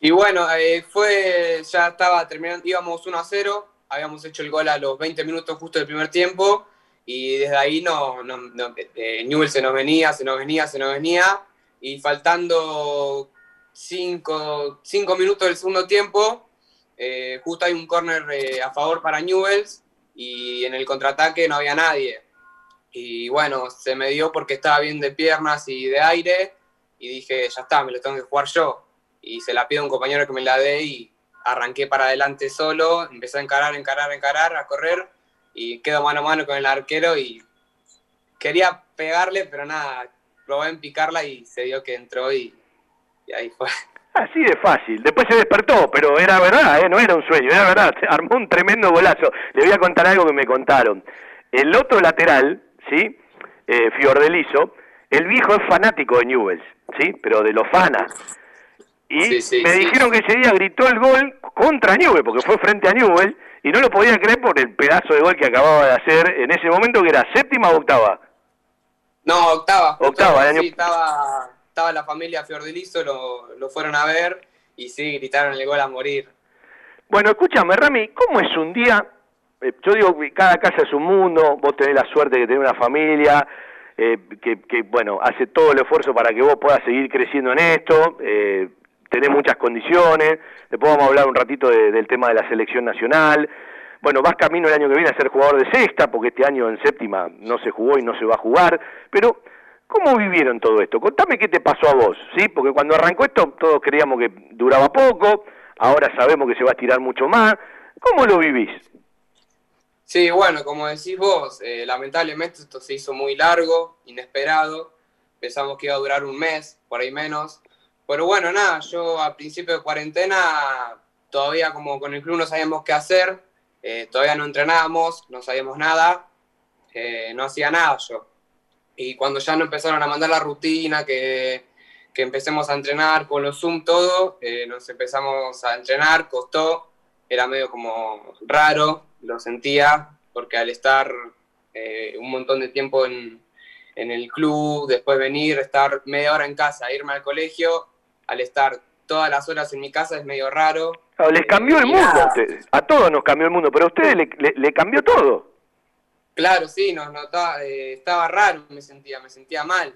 Y bueno, eh, fue, ya estaba terminando, íbamos 1 a 0, habíamos hecho el gol a los 20 minutos justo del primer tiempo, y desde ahí no, no, eh, Newell se nos venía, se nos venía, se nos venía, y faltando 5 minutos del segundo tiempo, eh, justo hay un córner eh, a favor para Newells, y en el contraataque no había nadie. Y bueno, se me dio porque estaba bien de piernas y de aire, y dije, ya está, me lo tengo que jugar yo. Y se la pido a un compañero que me la dé y arranqué para adelante solo, empecé a encarar, encarar, encarar, a correr, y quedo mano a mano con el arquero y quería pegarle, pero nada, probé en picarla y se dio que entró y, y ahí fue. Así de fácil. Después se despertó, pero era verdad, ¿eh? no era un sueño, era verdad. Se armó un tremendo golazo. Le voy a contar algo que me contaron. El otro lateral, ¿sí? Eh, Fiordeliso, el viejo es fanático de Newells, ¿sí? Pero de los fana. Y Sí, sí, me sí. dijeron que ese día gritó el gol contra Newell, porque fue frente a Newell, y no lo podía creer por el pedazo de gol que acababa de hacer en ese momento, que era séptima o octava. No, octava. Octava, el año- Sí, estaba, estaba la familia Fiordelizo, lo, lo fueron a ver y sí, gritaron el gol a morir. Bueno, escúchame, Rami, ¿cómo es un día? Eh, yo digo que cada casa es un mundo, vos tenés la suerte de tener una familia eh, que, que, bueno, hace todo el esfuerzo para que vos puedas seguir creciendo en esto, eh, tenés muchas condiciones, después vamos a hablar un ratito de- del tema de la selección nacional. Bueno, vas camino el año que viene a ser jugador de sexta, porque este año en séptima no se jugó y no se va a jugar, pero ¿cómo vivieron todo esto? Contame qué te pasó a vos, ¿sí? Porque cuando arrancó esto todos creíamos que duraba poco, ahora sabemos que se va a estirar mucho más. ¿Cómo lo vivís? Sí, bueno, como decís vos, eh, lamentablemente esto se hizo muy largo, inesperado. Pensamos que iba a durar un mes, por ahí menos. Pero bueno, nada, yo a principio de cuarentena todavía como con el club no sabíamos qué hacer, eh, todavía no entrenábamos, no sabíamos nada, eh, no hacía nada yo. Y cuando ya nos empezaron a mandar la rutina, que, que empecemos a entrenar con los Zoom, todo, eh, nos empezamos a entrenar, costó, era medio como raro, lo sentía, porque al estar eh, un montón de tiempo en, en el club, después venir, estar media hora en casa, irme al colegio, al estar todas las horas en mi casa es medio raro. Les cambió el y mundo a nada. ustedes, a todos nos cambió el mundo, pero a ustedes le, le- le cambió todo. Claro, sí, nos notaba, eh, estaba raro, me sentía, me sentía mal.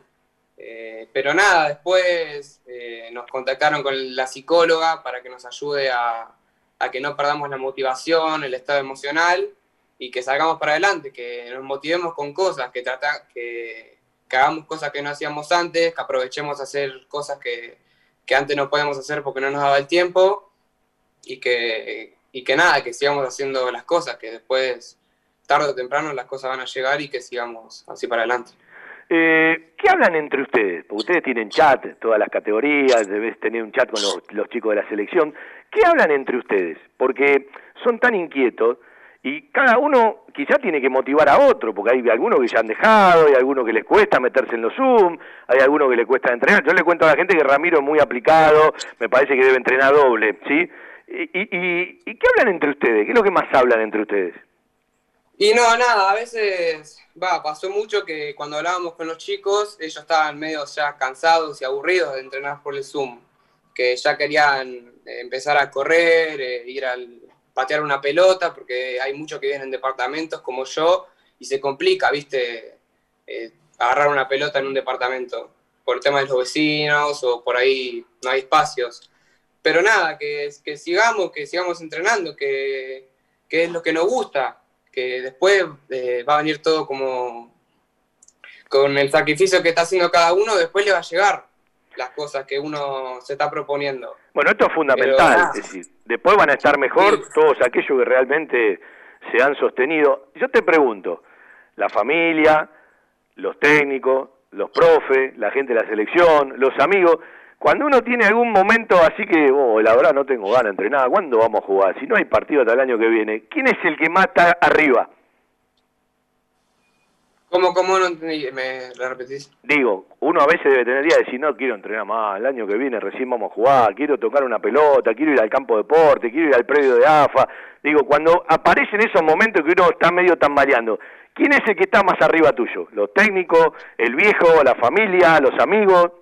Eh, pero nada, después eh, nos contactaron con la psicóloga para que nos ayude a, a que no perdamos la motivación, el estado emocional y que salgamos para adelante, que nos motivemos con cosas, que, trata, que, que hagamos cosas que no hacíamos antes, que aprovechemos a hacer cosas que, que antes no podíamos hacer porque no nos daba el tiempo y que, y que nada, que sigamos haciendo las cosas, que después, tarde o temprano, las cosas van a llegar y que sigamos así para adelante. Eh, ¿Qué hablan entre ustedes? Porque ustedes tienen chat, todas las categorías, debes tener un chat con los, chicos de la selección. ¿Qué hablan entre ustedes? Porque son tan inquietos y cada uno quizá tiene que motivar a otro, porque hay algunos que ya han dejado, hay algunos que les cuesta meterse en los Zoom, hay algunos que les cuesta entrenar. Yo le cuento a la gente que Ramiro es muy aplicado, me parece que debe entrenar doble, ¿sí? ¿Y, y, y- y qué hablan entre ustedes? ¿Qué es lo que más hablan entre ustedes? Y no, nada, a veces, va, pasó mucho que cuando hablábamos con los chicos, ellos estaban medio ya cansados y aburridos de entrenar por el Zoom, que ya querían eh, empezar a correr, eh, ir al patear una pelota, porque hay muchos que vienen en departamentos como yo, y se complica, viste, Eh, agarrar una pelota en un departamento, por el tema de los vecinos o por ahí no hay espacios. Pero nada, que, que sigamos, que sigamos entrenando, que, que es lo que nos gusta, que después eh, va a venir todo como con el sacrificio que está haciendo cada uno, después le va a llegar las cosas que uno se está proponiendo. Bueno, esto es Pero fundamental, es decir, después van a estar mejor todos aquellos que realmente se han sostenido. Yo te pregunto, la familia, los técnicos, los profes, la gente de la selección, los amigos, cuando uno tiene algún momento así que, oh, la verdad no tengo ganas de entrenar, ¿cuándo vamos a jugar? Si no hay partido hasta el año que viene, ¿quién es el que más está arriba? ¿Cómo, cómo no entendí? ¿Me repetís? Digo, uno a veces debe tener día de decir, no quiero entrenar más, el año que viene recién vamos a jugar, quiero tocar una pelota, quiero ir al campo de deporte, quiero ir al predio de AFA. Digo, cuando aparecen esos momentos que uno está medio tambaleando, ¿quién es el que está más arriba tuyo? ¿Los técnicos, el viejo, la familia, los amigos?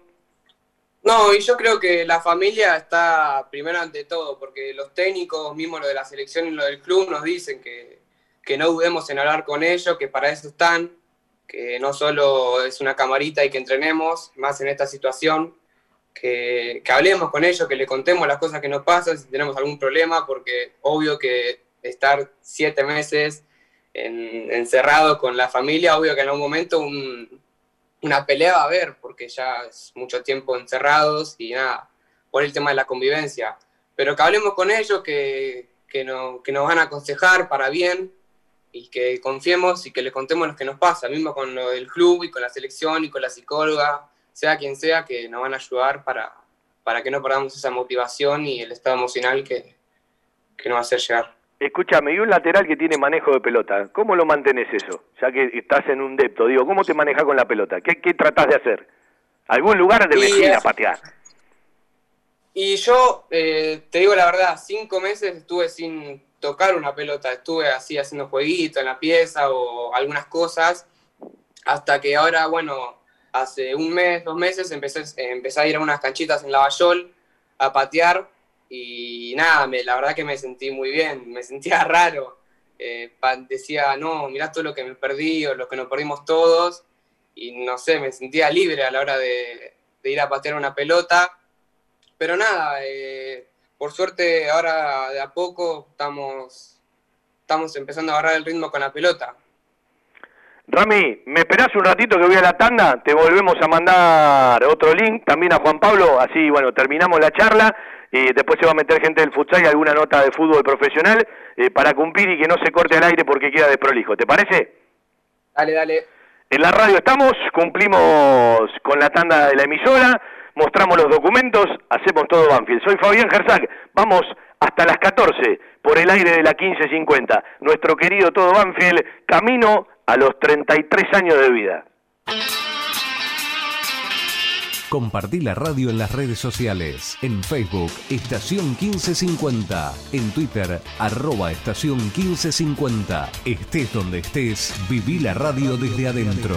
No, y yo creo que la familia está primero ante todo, porque los técnicos, mismo lo de la selección y lo del club, nos dicen que, que no dudemos en hablar con ellos, que para eso están, que no solo es una camarita y que entrenemos, más en esta situación, que, que hablemos con ellos, que le contemos las cosas que nos pasan, si tenemos algún problema, porque obvio que estar siete meses en- encerrado con la familia, obvio que en algún momento un- una pelea a haber, porque ya es mucho tiempo encerrados y nada, por el tema de la convivencia. Pero que hablemos con ellos, que, que, no- que nos van a aconsejar para bien y que confiemos y que le contemos lo que nos pasa, mismo con lo del club y con la selección y con la psicóloga, sea quien sea, que nos van a ayudar para, para que no perdamos esa motivación y el estado emocional que, que nos va a hacer llegar. Escúchame, y un lateral que tiene manejo de pelota, ¿cómo lo mantenés eso? Ya que estás en un depto, digo, ¿cómo te manejas con la pelota? ¿Qué, qué tratás de hacer? ¿Algún lugar de ir a patear? Y yo, eh, te digo la verdad, cinco meses estuve sin tocar una pelota, estuve así haciendo jueguito en la pieza o algunas cosas, hasta que ahora, bueno, hace un mes, dos meses, empecé, empecé a ir a unas canchitas en Lavallol a patear y nada, me, la verdad que me sentí muy bien, me sentía raro. Eh, decía, no, mirá todo lo que me perdí o lo que nos perdimos todos y no sé, me sentía libre a la hora de, de ir a patear una pelota. Pero nada, eh, por suerte ahora de a poco estamos, estamos empezando a agarrar el ritmo con la pelota. Rami, ¿me esperás un ratito que voy a la tanda? Te volvemos a mandar otro link también a Juan Pablo, así, bueno, terminamos la charla y después se va a meter gente del futsal y alguna nota de fútbol profesional eh, para cumplir y que no se corte al aire porque queda desprolijo. ¿Te parece? Dale, dale. En la radio estamos, cumplimos con la tanda de la emisora, mostramos los documentos, hacemos todo Banfield. Soy Fabián Gersac, vamos hasta las 14 por el aire de la 1550. Nuestro querido todo Banfield, camino a los 33 años de vida. Compartí la radio en las redes sociales. En Facebook, Estación 1550. En Twitter, arroba Estación 1550. Estés donde estés, viví la radio desde adentro.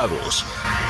invitados.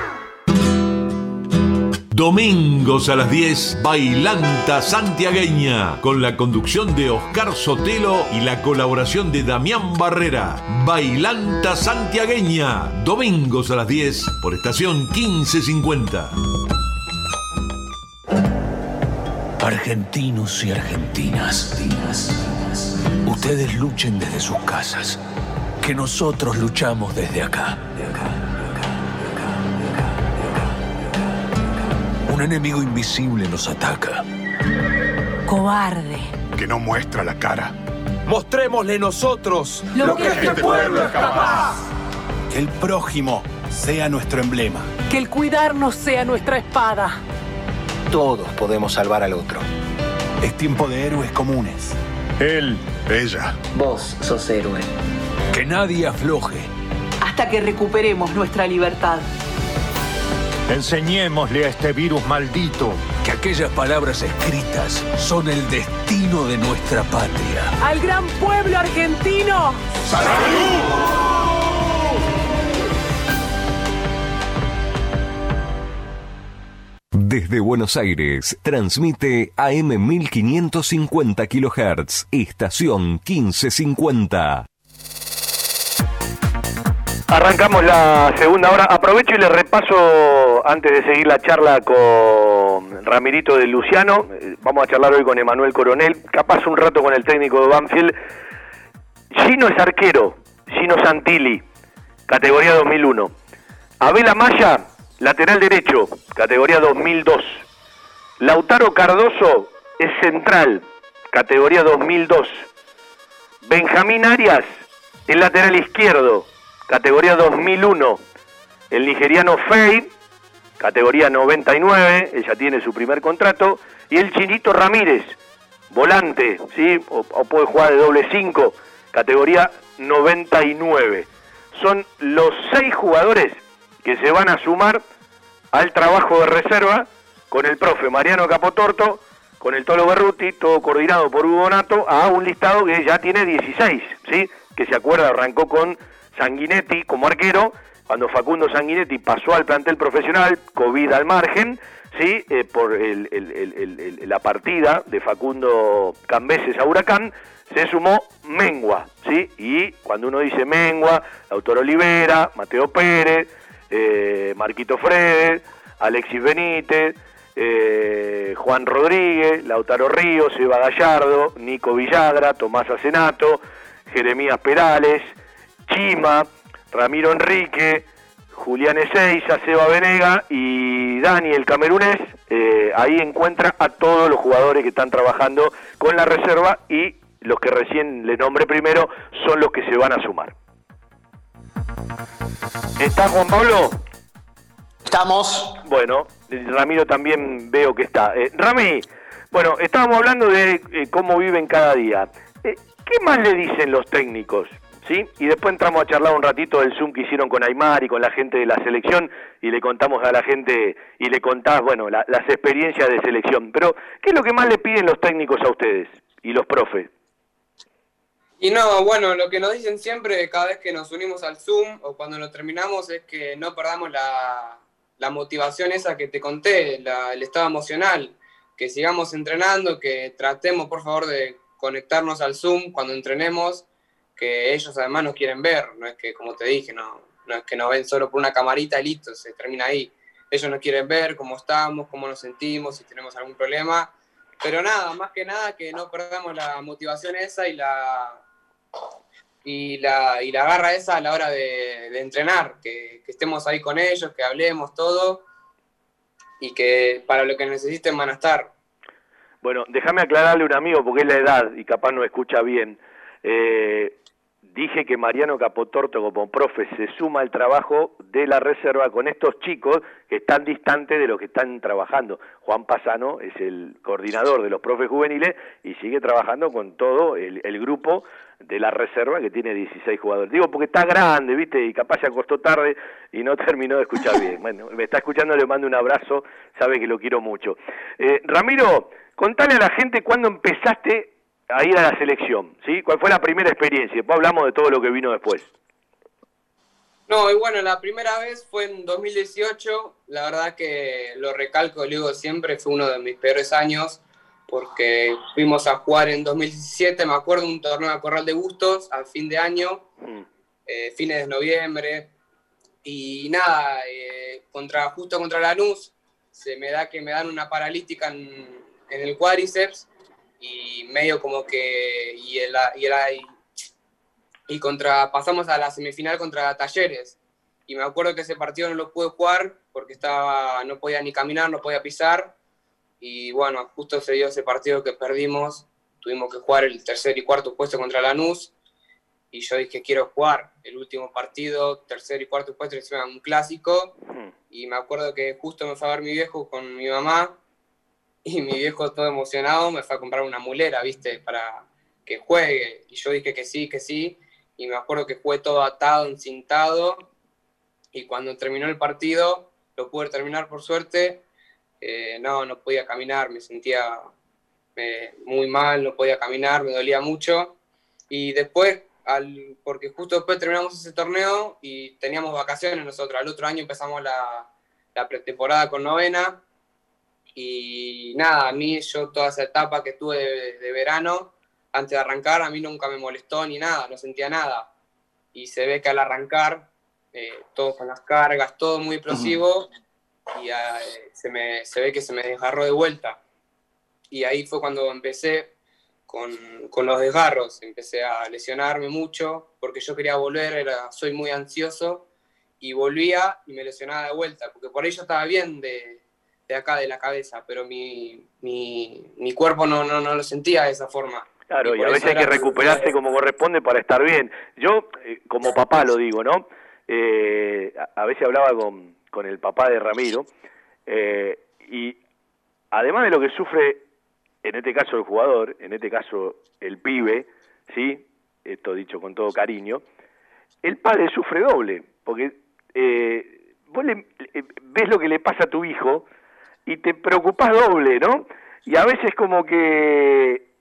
Domingos a las 10, Bailanta Santiagueña, con la conducción de Oscar Sotelo y la colaboración de Damián Barrera. Bailanta Santiagueña, domingos a las 10, por estación 1550. Argentinos y argentinas, ustedes luchen desde sus casas, que nosotros luchamos desde acá. Un enemigo invisible nos ataca. Cobarde. Que no muestra la cara. Mostrémosle nosotros lo, que, este pueblo es capaz. Que el prójimo sea nuestro emblema. Que el cuidarnos sea nuestra espada. Todos podemos salvar al otro. Es tiempo de héroes comunes. Él, ella. Vos sos héroe. Que nadie afloje. Hasta que recuperemos nuestra libertad. Enseñémosle a este virus maldito que aquellas palabras escritas son el destino de nuestra patria. Al gran pueblo argentino. Desde Buenos Aires, transmite AM 1550 kHz, estación 1550. Arrancamos la segunda hora. Aprovecho y le repaso, antes de seguir la charla con Ramirito de Luciano, eh, vamos a charlar hoy con Emanuel Coronel, capaz un rato con el técnico de Banfield. Gino es arquero, Gino Santilli, categoría 2001. Abel Amaya, lateral derecho, categoría 2002. Lautaro Cardoso es central, categoría 2002. Benjamín Arias, el lateral izquierdo, categoría 2001. El nigeriano Fey, categoría 99, ella tiene su primer contrato. Y el chinito Ramírez, volante, ¿sí? O, puede jugar de doble 5, categoría 99. Son los seis jugadores que se van a sumar al trabajo de reserva con el profe Mariano Capotorto, con el Tolo Berruti, todo coordinado por Hugo Nato, a un listado que ya tiene 16, ¿sí? Que se acuerda, arrancó con Sanguinetti como arquero, cuando Facundo Sanguinetti pasó al plantel profesional, COVID al margen, ¿sí? Eh, por la partida de Facundo Cambeses a Huracán, se sumó Mengua, ¿sí? Y cuando uno dice Mengua, Autor Olivera, Mateo Pérez, eh, Marquito Fredes, Alexis Benítez, eh, Juan Rodríguez, Lautaro Ríos, Eva Gallardo, Nico Villagra, Tomás Acenato, Jeremías Perales, Chima, Ramiro Enrique, Julián Ezeiza, Seba Venega y Daniel Camerunés. eh, ahí encuentra a todos los jugadores que están trabajando con la reserva y los que recién le nombré primero son los que se van a sumar. ¿Está Juan Pablo? Estamos. Bueno, Ramiro también veo que está. Eh, Rami, bueno, estábamos hablando de eh, cómo viven cada día. Eh, ¿Qué más le dicen los técnicos? ¿Sí? Y después entramos a charlar un ratito del Zoom que hicieron con Aymar y con la gente de la selección y le contamos a la gente y le contás, bueno, la- las experiencias de selección. Pero, ¿qué es lo que más le piden los técnicos a ustedes y los profes? Y no, bueno, lo que nos dicen siempre cada vez que nos unimos al Zoom o cuando lo terminamos es que no perdamos la, la motivación esa que te conté, la- el estado emocional, que sigamos entrenando, que tratemos por favor de conectarnos al Zoom cuando entrenemos, que ellos además nos quieren ver, no es que como te dije, no, no es que nos ven solo por una camarita y listo, se termina ahí. Ellos nos quieren ver cómo estamos, cómo nos sentimos, si tenemos algún problema. Pero nada, más que nada que no perdamos la motivación esa y la, y la, y la garra esa a la hora de, entrenar, que, que estemos ahí con ellos, que hablemos todo y que para lo que necesiten van a estar. Bueno, déjame aclararle a un amigo porque es la edad y capaz no escucha bien. Eh, dije que Mariano Capotorto como profe se suma al trabajo de la reserva con estos chicos que están distantes de los que están trabajando. Juan Pasano es el coordinador de los profes juveniles y sigue trabajando con todo el, grupo de la reserva que tiene 16 jugadores. Digo porque está grande, ¿viste? Y capaz se acostó tarde y no terminó de escuchar bien. Bueno, me está escuchando, le mando un abrazo, sabe que lo quiero mucho. Eh, Ramiro, contale a la gente cuándo empezaste a ir a la selección, ¿sí? ¿Cuál fue la primera experiencia? Después hablamos de todo lo que vino después. No, y bueno, la primera vez fue en 2018, la verdad que lo recalco, lo digo siempre, fue uno de mis peores años, porque fuimos a jugar en 2017, me acuerdo, un torneo de Corral de Bustos, a fin de año, eh, fines de noviembre, y nada, eh, contra, justo contra Lanús, se me da que me dan una paralítica en, en el cuádriceps, y medio como que, y, el, y, el, y contra, pasamos a la semifinal contra Talleres. Y me acuerdo que ese partido no lo pude jugar porque estaba, no podía ni caminar, no podía pisar. Y bueno, justo se dio ese partido que perdimos. Tuvimos que jugar el tercer y cuarto puesto contra Lanús. Y yo dije, quiero jugar el último partido, tercer y cuarto puesto, encima un clásico. Y me acuerdo que justo me fue a ver mi viejo con mi mamá. Y mi viejo todo emocionado me fue a comprar una mulera, ¿viste? Para que juegue. Y yo dije que sí, que sí. Y me acuerdo que fue todo atado, encintado, y cuando terminó el partido, lo pude terminar por suerte, eh, no, no podía caminar, me sentía eh, muy mal, no podía caminar, me dolía mucho, y después, al, porque justo después terminamos ese torneo y teníamos vacaciones nosotros, al otro año empezamos la, la pretemporada con novena, y nada, a mí yo toda esa etapa que tuve de, verano, antes de arrancar, a mí nunca me molestó ni nada, no sentía nada. Y se ve que al arrancar, eh, todo con las cargas, todo muy explosivo, y eh, se, me, se ve que se me desgarró de vuelta. Y ahí fue cuando empecé con, con, los desgarros, empecé a lesionarme mucho, porque yo quería volver, era, soy muy ansioso, y volvía y me lesionaba de vuelta, porque por ahí yo estaba bien de, de acá, de la cabeza, pero mi, mi, mi cuerpo no, no, no lo sentía de esa forma. Claro, y, y a veces hay que recuperarse como corresponde para estar bien. Yo, eh, como papá lo digo, ¿no? Eh, a, a, veces hablaba con, con, el papá de Ramiro, eh, y además de lo que sufre, en este caso el jugador, en este caso el pibe, ¿sí? Esto dicho con todo cariño, el padre sufre doble, porque eh, vos le, ves lo que le pasa a tu hijo y te preocupás doble, ¿no? Y a veces como que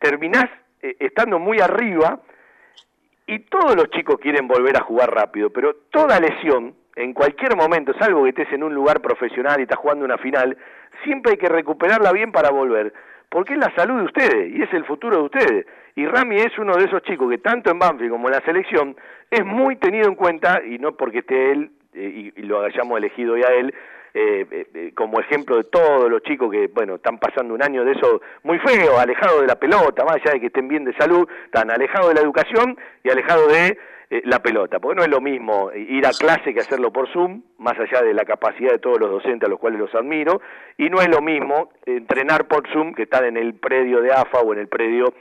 terminás eh, estando muy arriba y todos los chicos quieren volver a jugar rápido, pero toda lesión, en cualquier momento, salvo que estés en un lugar profesional y estás jugando una final, siempre hay que recuperarla bien para volver, porque es la salud de ustedes y es el futuro de ustedes. Y Rami es uno de esos chicos que tanto en Banfield como en la selección es muy tenido en cuenta, y no porque esté él eh, y, y lo hayamos elegido ya él, eh, eh, eh, como ejemplo de todos los chicos que, bueno, están pasando un año de eso muy feo, alejados de la pelota, más allá de que estén bien de salud, están alejados de la educación y alejados de eh, la pelota, porque no es lo mismo ir a clase que hacerlo por Zoom, más allá de la capacidad de todos los docentes a los cuales los admiro, y no es lo mismo entrenar por Zoom que estar en el predio de AFA o en el predio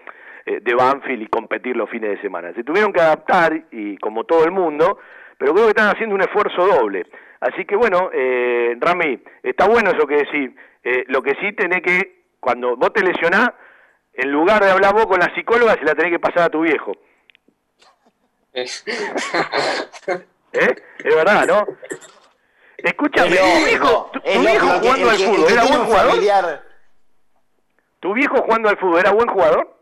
eh, de Banfield y competir los fines de semana. Se tuvieron que adaptar, y como todo el mundo, pero creo que están haciendo un esfuerzo doble. Así que bueno, eh, Rami, está bueno eso que decís. Eh, lo que sí tenés que, cuando vos te lesionás, en lugar de hablar vos con la psicóloga, se la tenés que pasar a tu viejo. ¿Eh? Es verdad, ¿no? Escúchame, Es tu viejo, tu, viejo que jugando al que- fútbol, ¿era buen jugador? familiar- ¿Tu viejo jugando al fútbol era buen jugador?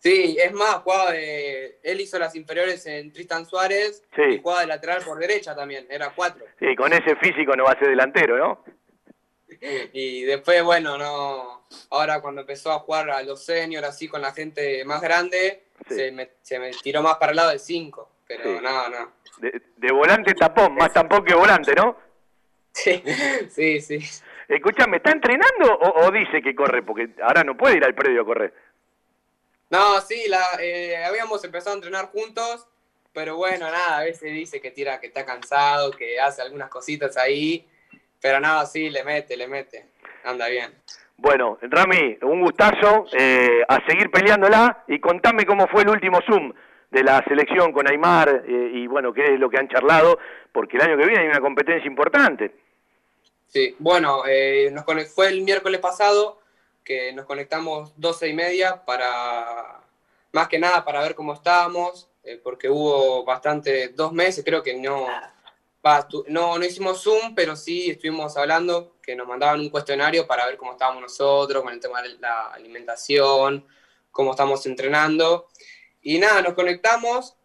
Sí, es más, jugaba de, él hizo las inferiores en Tristan Suárez Sí. y jugaba de lateral por derecha también, era cuatro. Sí, con ese físico no va a ser delantero, ¿no? Y después, bueno, no. Ahora cuando empezó a jugar a los seniors así con la gente más grande, se, me, se me tiró más para el lado del 5. Pero Sí. no, no. De, de volante tapón, más tampón que volante, ¿no? Sí, sí, sí. Escúchame, ¿está entrenando o, o dice que corre? Porque ahora no puede ir al predio a correr. No, sí, la, eh, habíamos empezado a entrenar juntos, pero bueno, nada, a veces dice que tira, que está cansado, que hace algunas cositas ahí, pero nada, sí, le mete, le mete, anda bien. Bueno, Rami, un gustazo, eh, a seguir peleándola y contame cómo fue el último Zoom de la selección con Aymar eh, y bueno, qué es lo que han charlado, porque el año que viene hay una competencia importante. Sí, bueno, eh, nos fue el miércoles pasado nos conectamos 12 y media para, más que nada para ver cómo estábamos, eh, porque hubo bastante, dos meses creo que no, no, no hicimos Zoom, pero sí estuvimos hablando, que nos mandaban un cuestionario para ver cómo estábamos nosotros, con el tema de la alimentación, cómo estamos entrenando. Y nada, nos conectamos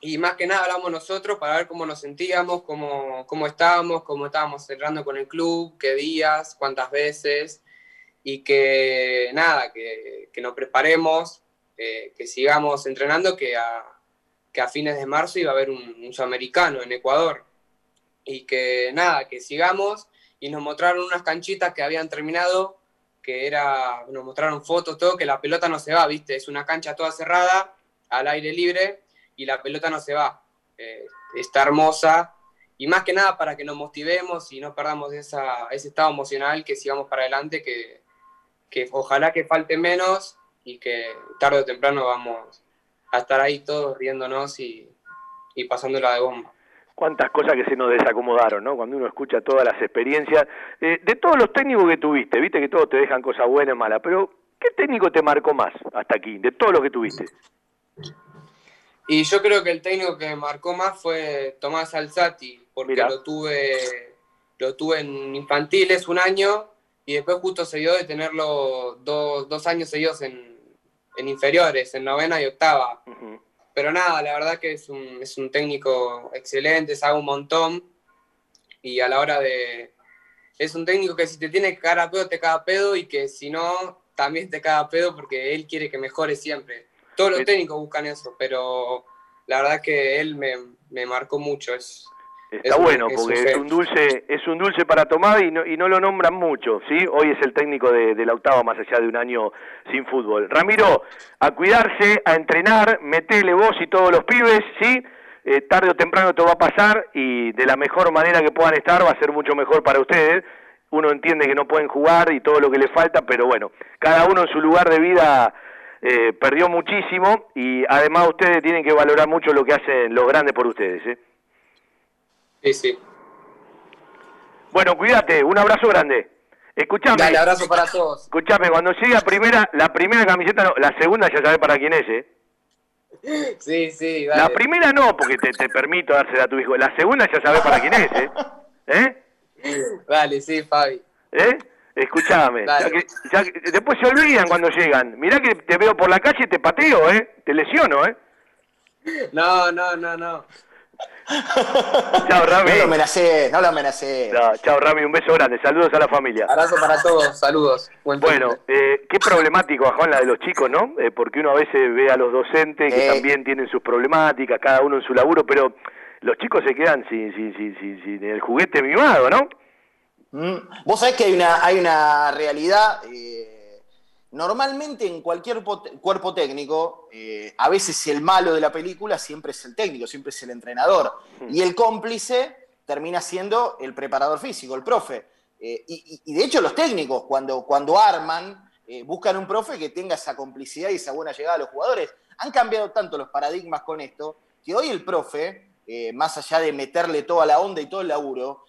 y más que nada hablamos nosotros para ver cómo nos sentíamos, cómo, cómo estábamos, cómo estábamos cerrando con el club, qué días, cuántas veces, y que nada, que, que nos preparemos, eh, que sigamos entrenando, que a, que a fines de marzo iba a haber un, un sudamericano en Ecuador, y que nada, que sigamos, y nos mostraron unas canchitas que habían terminado, que era, nos mostraron fotos, todo, que la pelota no se va, viste, es una cancha toda cerrada, al aire libre, y la pelota no se va. Eh, está hermosa. Y más que nada para que nos motivemos y no perdamos esa, ese estado emocional, que sigamos para adelante, que, que ojalá que falte menos y que tarde o temprano vamos a estar ahí todos riéndonos y, y pasándola de bomba. Cuántas cosas que se nos desacomodaron, ¿no? Cuando uno escucha todas las experiencias. Eh, de todos los técnicos que tuviste, viste que todos te dejan cosas buenas y malas, pero ¿qué técnico te marcó más hasta aquí, de todos los que tuviste? Y yo creo que el técnico que me marcó más fue Tomás Alzati, porque Mirá. lo tuve, lo tuve en infantiles un año y después justo se dio de tenerlo dos, dos años seguidos en, en inferiores, en novena y octava. Pero nada, la verdad que es un, es un técnico excelente, sabe un montón y a la hora de... Es un técnico que si te tiene que cagar a pedo, te caga a pedo y que si no, también te caga a pedo porque él quiere que mejore siempre. Todos los técnicos buscan eso, pero la verdad que él me, me marcó mucho. Es, Está es bueno, un porque es un dulce, es un dulce para tomar y no, y no lo nombran mucho, ¿sí? Hoy es el técnico de, de la octava más allá de un año sin fútbol. Ramiro, a cuidarse, a entrenar, metele vos y todos los pibes, ¿sí? Eh, tarde o temprano te va a pasar y de la mejor manera que puedan estar va a ser mucho mejor para ustedes. Uno entiende que no pueden jugar y todo lo que les falta, pero bueno, cada uno en su lugar de vida eh, perdió muchísimo y además ustedes tienen que valorar mucho lo que hacen los grandes por ustedes, ¿eh? Sí, sí. Bueno, cuídate, un abrazo grande. Escuchame. Dale, abrazo para todos. Escuchame, cuando llegue la primera, la primera camiseta, no, la segunda ya sabes para quién es, ¿eh? Sí, sí, dale. La primera no, porque te, te permito dársela a tu hijo. La segunda ya sabes para quién es, ¿eh? ¿Eh? Dale, sí, Fabi. ¿Eh? Escuchame. Dale. ya que- ya que- después se olvidan cuando llegan. Mirá que te veo por la calle y te pateo, ¿eh? Te lesiono, ¿eh? No, no, no, no. Chao, Rami. No lo amenacé, no lo amenacé. No, chao, Rami, un beso grande. Saludos a la familia. Abrazo para todos, saludos. Buen Bueno, eh, qué problemático, Juan, la de los chicos, ¿no? Eh, porque uno a veces ve a los docentes que Eh. también tienen sus problemáticas, cada uno en su laburo, pero los chicos se quedan sin, sin, sin, sin, sin el juguete mimado, ¿no? Mm, Vos sabés que hay una, hay una realidad. eh, normalmente en cualquier cuerpo técnico, eh, a veces el malo de la película siempre es el técnico, siempre es el entrenador. Y el cómplice termina siendo el preparador físico, el profe. Eh, y, de hecho los técnicos, cuando, cuando arman, eh, buscan un profe que tenga esa complicidad y esa buena llegada a los jugadores. Han cambiado tanto los paradigmas con esto, que hoy el profe, más allá de meterle toda la onda y todo el laburo,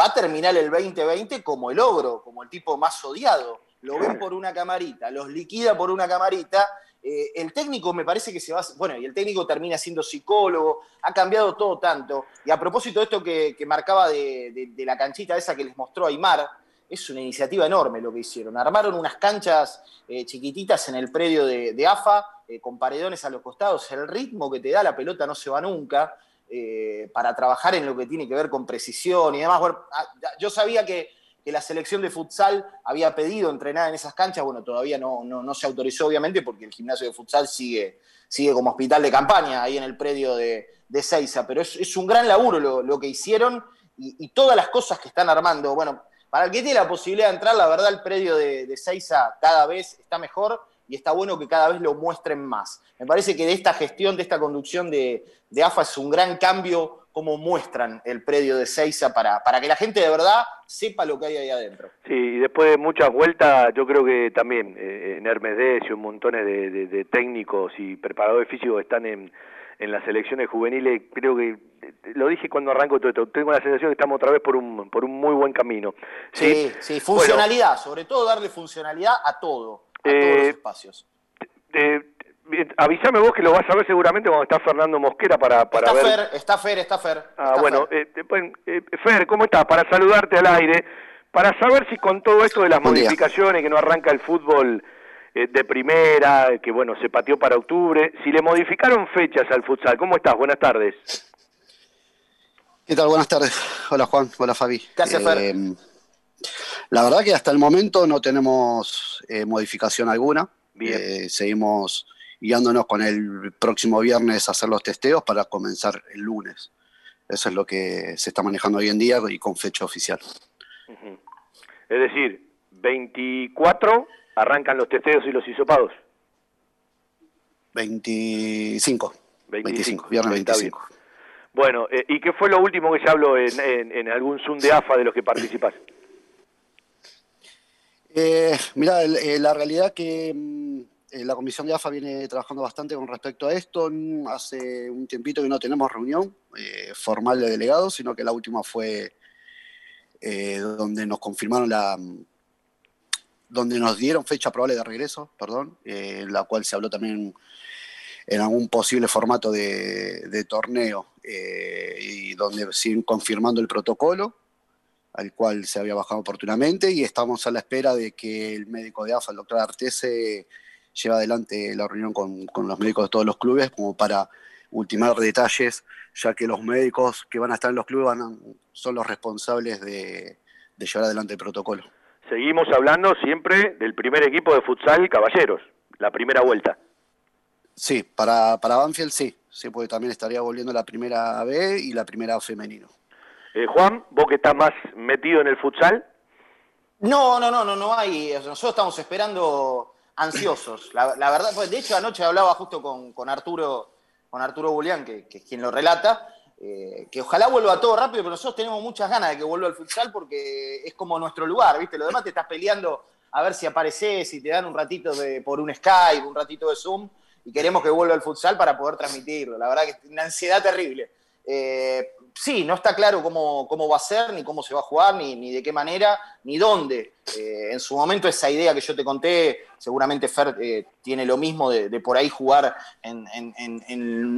va a terminar el 2020 como el ogro, como el tipo más odiado. Lo ven por una camarita, los liquida por una camarita. Eh, el técnico me parece que se va. Bueno, y el técnico termina siendo psicólogo, ha cambiado todo tanto. Y a propósito de esto que, marcaba de, la canchita esa que les mostró Aymar, es una iniciativa enorme lo que hicieron. Armaron unas canchas eh, chiquititas en el predio de, AFA, eh, con paredones a los costados. El ritmo que te da la pelota no se va nunca. para trabajar en lo que tiene que ver con precisión y demás. Ah, yo sabía que, que la selección de futsal había pedido entrenar en esas canchas, bueno, todavía no, no, no se autorizó obviamente porque el gimnasio de futsal sigue, sigue como hospital de campaña ahí en el predio de, de Seiza, pero es, un gran laburo lo, lo que hicieron y, y todas las cosas que están armando. Bueno, para el que tiene la posibilidad de entrar, la verdad el predio de, de Seiza cada vez está mejor y está bueno que cada vez lo muestren más. Me parece que de esta gestión, de esta conducción de, de AFA es un gran cambio cómo muestran el predio de Seiza para, para que la gente de verdad sepa lo que hay ahí adentro. Sí, y después de muchas vueltas, yo creo que también eh, en Hermes Decio, montones de, de- de técnicos y preparadores físicos están en, en las selecciones juveniles, creo que, eh, lo dije cuando arranco todo esto, tengo la sensación que estamos otra vez por un, por un muy buen camino. Sí, sí, funcionalidad, sobre todo darle funcionalidad a todo, a todos Eh, los espacios. Eh, avísame vos que lo vas a ver seguramente cuando está Fernando Mosquera para, para Está ver... Fer, está Fer, está Fer. Ah, está bueno, Fer. eh, eh, Fer, ¿cómo estás? Para saludarte al aire, para saber si con todo esto de las Buen día. modificaciones, que no arranca el fútbol eh, de primera, que bueno, se pateó para octubre, si le modificaron fechas al futsal. ¿Cómo estás? Buenas tardes. ¿Qué tal? Buenas tardes. Hola Juan, hola Fabi. ¿Qué hace, Fer? La verdad que hasta el momento no tenemos eh, modificación alguna. Eh, seguimos guiándonos con el próximo viernes a hacer los testeos para comenzar el lunes. Eso es lo que se está manejando hoy en día y con fecha oficial. Es decir, 24 arrancan los testeos y los hisopados. 25. 25, 25, viernes está 25. Bueno, eh, ¿y qué fue lo último que se habló en, en- en algún Zoom de AFA de los que participás? Eh, mira, eh, la realidad que mm, eh, la comisión de AFA viene trabajando bastante con respecto a esto. Hace un tiempito que no tenemos reunión eh, formal de delegados, sino que la última fue eh, donde nos confirmaron la, donde nos dieron fecha probable de regreso, perdón, en la cual se habló también en algún posible formato de, de torneo y donde siguen confirmando el protocolo al cual se había bajado oportunamente y estamos a la espera de que el médico de AFA, el doctor Artese, lleve adelante la reunión con, con los médicos de todos los clubes como para ultimar detalles, ya que los médicos que van a estar en los clubes van a- son los responsables de, de llevar adelante el protocolo. Seguimos hablando siempre del primer equipo de futsal Caballeros, la primera vuelta. Sí, para, para Banfield sí, sí, porque también estaría volviendo la primera B y la primera A femenino. Eh, Juan, vos que estás más metido en el futsal, No, no, no, no, no hay. Nosotros estamos esperando ansiosos. La, verdad, pues, de hecho, anoche hablaba justo con, con Arturo, con Arturo Bulián, que, que es quien lo relata, eh, que ojalá vuelva todo rápido, pero nosotros tenemos muchas ganas de que vuelva al futsal porque es como nuestro lugar, ¿viste? Lo demás te estás peleando a ver si apareces, si te dan un ratito de, por un Skype, un ratito de Zoom, y queremos que vuelva al futsal para poder transmitirlo. La verdad que es una ansiedad terrible. Eh, sí, no está claro cómo, cómo va a ser, ni cómo se va a jugar, ni, ni de qué manera, ni dónde. Eh, en su momento esa idea que yo te conté, seguramente Fer eh, tiene lo mismo de, por ahí jugar en, en-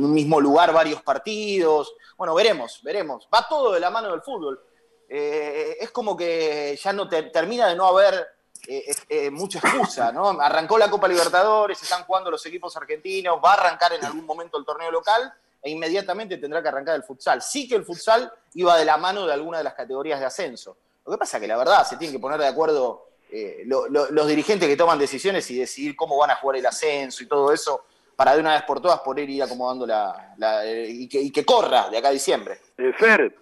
un mismo lugar varios partidos. Bueno, veremos, veremos. Va todo de la mano del fútbol. Eh, es como que ya no te- termina de no haber eh, mucha excusa, ¿no? Arrancó la Copa Libertadores, están jugando los equipos argentinos, va a arrancar en algún momento el torneo local. E inmediatamente tendrá que arrancar el futsal. Sí que el futsal iba de la mano de alguna de las categorías de ascenso. Lo que pasa es que la verdad se tienen que poner de acuerdo eh, lo- lo- los dirigentes que toman decisiones y decidir cómo van a jugar el ascenso y todo eso para de una vez por todas poder ir acomodando la, eh, y, que, corra de acá a diciembre. Eh, Fer,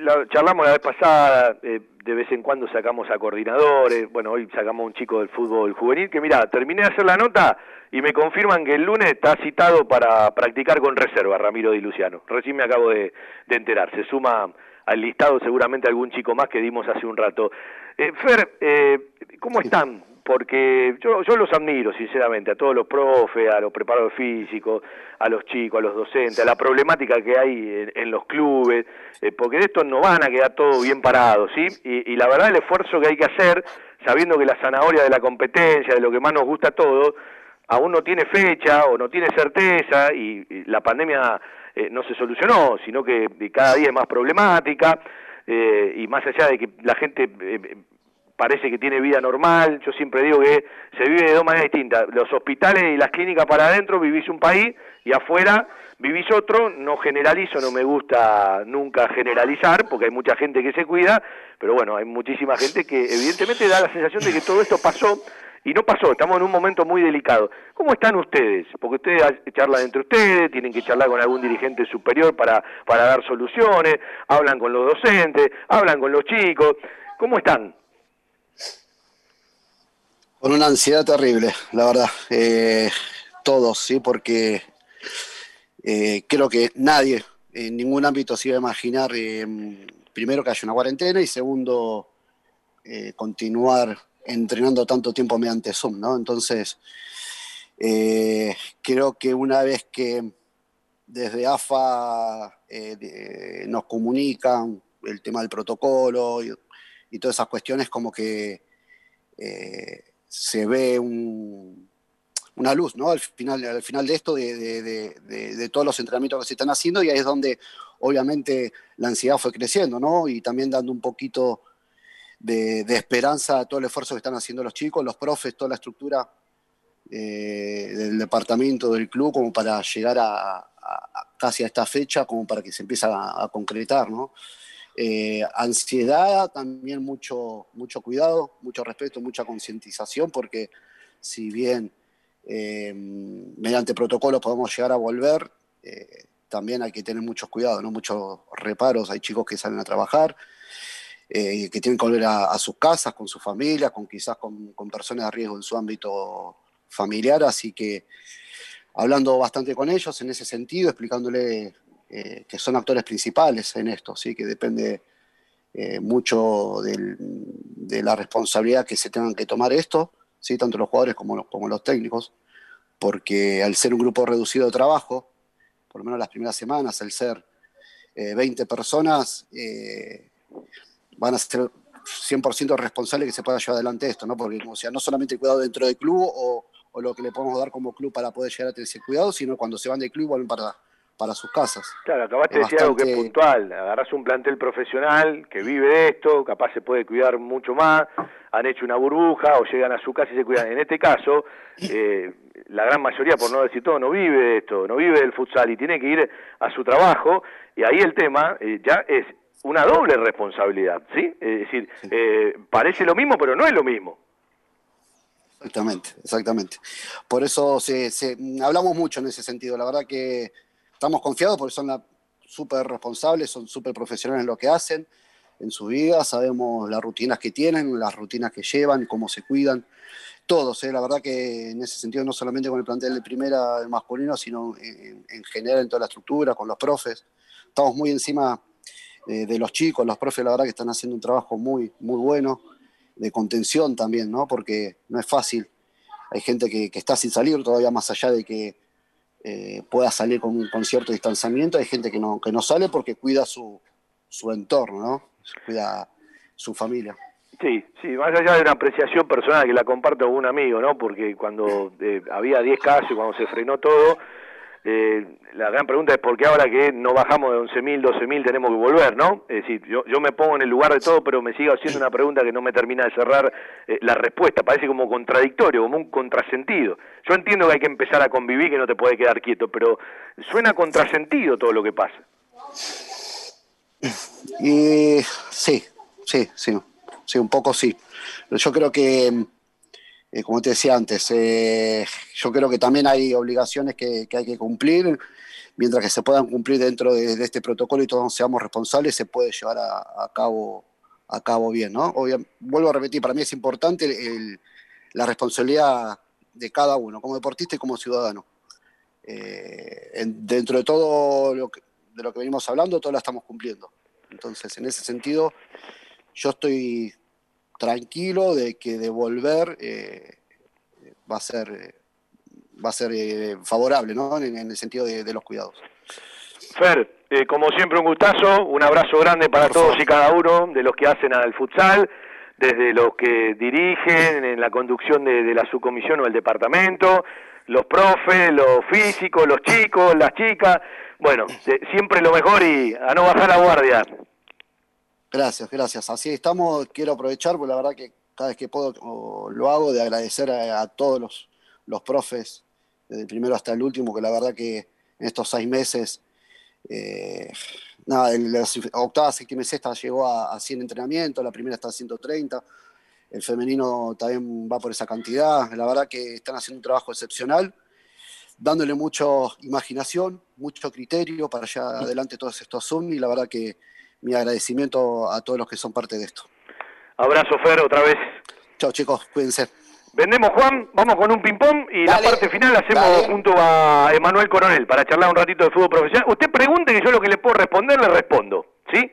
la- charlamos la vez pasada, de vez en cuando sacamos a coordinadores, bueno, hoy sacamos a un chico del fútbol juvenil, que mira, terminé de hacer la nota y me confirman que el lunes está citado para practicar con reserva Ramiro Di Luciano. Recién me acabo de, de enterar, se suma al listado seguramente algún chico más que dimos hace un rato. Eh, Fer, eh, ¿cómo están? Porque yo, yo los admiro, sinceramente, a todos los profes, a los preparadores físicos, a los chicos, a los docentes, a la problemática que hay en, en los clubes, eh, porque de estos no van a quedar todos bien parados, ¿sí? Y, y la verdad el esfuerzo que hay que hacer, sabiendo que la zanahoria de la competencia, de lo que más nos gusta a todos, aún no tiene fecha o no tiene certeza y, la pandemia eh, no se solucionó, sino que eh, cada día es más problemática eh, y más allá de que la gente eh, parece que tiene vida normal, yo siempre digo que se vive de dos maneras distintas. Los hospitales y las clínicas para adentro vivís un país y afuera vivís otro, no generalizo, no me gusta nunca generalizar porque hay mucha gente que se cuida, pero bueno, hay muchísima gente que evidentemente da la sensación de que todo esto pasó y no pasó, estamos en un momento muy delicado. ¿Cómo están ustedes? Porque ustedes ha- charlan entre ustedes, tienen que charlar con algún dirigente superior para, para dar soluciones, hablan con los docentes, hablan con los chicos. ¿Cómo están? Con una ansiedad terrible, la verdad. Eh, todos, sí, porque eh, creo que nadie en ningún ámbito se iba a imaginar, eh, primero, que haya una cuarentena y segundo, eh, continuar entrenando tanto tiempo mediante Zoom, ¿no? Entonces, eh, creo que una vez que desde AFA eh, nos comunican el tema del protocolo y, todas esas cuestiones, como que eh, se ve un- una luz, ¿no? Al final, al final de esto, de- de todos los entrenamientos que se están haciendo, y ahí es donde obviamente la ansiedad fue creciendo, ¿no? Y también dando un poquito de, esperanza a todo el esfuerzo que están haciendo los chicos, los profes, toda la estructura eh, del departamento, del club, como para llegar a, casi a esta fecha, como para que se empiece a, concretar, ¿no? Eh, ansiedad, también mucho, mucho cuidado, mucho respeto, mucha concientización, porque si bien eh, mediante protocolos podemos llegar a volver, también hay que tener muchos cuidados, ¿no? muchos reparos. Hay chicos que salen a trabajar, eh, que tienen que volver a, sus casas, con sus familias, con quizás con, con personas de riesgo en su ámbito familiar, así que hablando bastante con ellos en ese sentido, explicándole eh, que son actores principales en esto, ¿sí? que depende eh, mucho de la responsabilidad que se tengan que tomar esto, ¿sí? tanto los jugadores como los, como los técnicos, porque al ser un grupo reducido de trabajo, por lo menos las primeras semanas, al ser eh, 20 personas, van a ser 100% responsables que se pueda llevar adelante esto, ¿no? Porque, o sea, no solamente el cuidado dentro del club o, o lo que le podemos dar como club para poder llegar a tener ese cuidado, sino cuando se van del club vuelven para, para sus casas. Claro, acabaste de decir algo que es puntual. Agarrás un plantel profesional que vive de esto, capaz se puede cuidar mucho más, han hecho una burbuja o llegan a su casa y se cuidan. En este caso, eh, la gran mayoría, por no decir todo, no vive de esto, no vive del futsal y tiene que ir a su trabajo. Y ahí el tema eh, ya es una doble responsabilidad, ¿sí? Es decir, eh, parece lo mismo, pero no es lo mismo. Exactamente, exactamente. Por eso se, se- hablamos mucho en ese sentido. La verdad que estamos confiados porque son súper responsables, son súper profesionales en lo que hacen, en su vida, sabemos las rutinas que tienen, las rutinas que llevan, cómo se cuidan. Todos, ¿eh? la verdad que en ese sentido, no solamente con el plantel de primera del masculino, sino en, en general en toda la estructura, con los profes. Estamos muy encima eh, de los chicos, los profes, la verdad que están haciendo un trabajo muy, muy bueno de contención también, ¿no? Porque no es fácil. Hay gente que, que está sin salir todavía más allá de que eh, pueda salir con, con cierto distanciamiento. Hay gente que no, que no sale porque cuida su, su entorno, ¿no? Cuida su familia. Sí, sí, más allá de una apreciación personal que la comparto con un amigo, ¿no? Porque cuando eh, había 10 casos cuando se frenó todo, eh, la gran pregunta es por qué ahora que no bajamos de 11.000, 12.000 tenemos que volver, ¿no? Es decir, yo, yo me pongo en el lugar de todo, pero me sigo haciendo una pregunta que no me termina de cerrar eh, la respuesta, parece como contradictorio, como un contrasentido. Yo entiendo que hay que empezar a convivir, que no te puede quedar quieto, pero suena contrasentido todo lo que pasa. Sí, sí, sí, sí, un poco sí. Yo creo que, eh, como te decía antes, eh, yo creo que también hay obligaciones que, hay que cumplir. Mientras que se puedan cumplir dentro de, este protocolo y todos seamos responsables, se puede llevar a, cabo a cabo bien, ¿no? Vuelvo a repetir, para mí es importante la responsabilidad de cada uno, como deportista y como ciudadano. Eh, en- dentro de todo lo que, de lo que venimos hablando, todo la estamos cumpliendo. Entonces, en ese sentido, yo estoy tranquilo de que devolver eh, va a ser, eh, va a ser eh, favorable, ¿no? En, en el sentido de, de los cuidados. Fer, eh, como siempre un gustazo, un abrazo grande para todos y cada uno de los que hacen al futsal, desde los que dirigen en la conducción de, de la subcomisión o el departamento, los profes, los físicos, los chicos, las chicas, bueno, siempre lo mejor y a no bajar la guardia. Gracias, gracias. Así estamos. Quiero aprovechar, porque la verdad que cada vez que puedo lo hago, de agradecer a, a todos los, los profes, desde el primero hasta el último, que la verdad que en estos seis meses, eh, nada, en la octava, séptima y sexta llegó a, a 100 entrenamientos, la primera está a 130, el femenino también va por esa cantidad. La verdad que están haciendo un trabajo excepcional, dándole mucho imaginación, mucho criterio para allá adelante todos estos Zoom y la verdad que mi agradecimiento a todos los que son parte de esto. Abrazo Fer otra vez. Chao chicos, cuídense. Vendemos Juan, vamos con un ping-pong y la parte final la hacemos junto a Emanuel Coronel para charlar un ratito de fútbol profesional. Usted pregunte que yo lo que le puedo responder, le respondo. ¿Sí?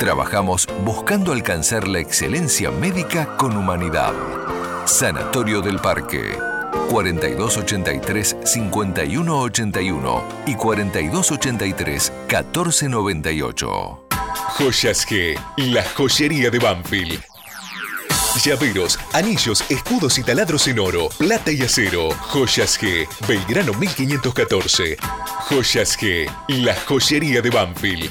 trabajamos buscando alcanzar la excelencia médica con humanidad. Sanatorio del Parque. 4283-5181 y 4283-1498. Joyas G, la joyería de Banfield. Llaveros, anillos, escudos y taladros en oro, plata y acero. Joyas G, Belgrano 1514. Joyas G, la joyería de Banfield.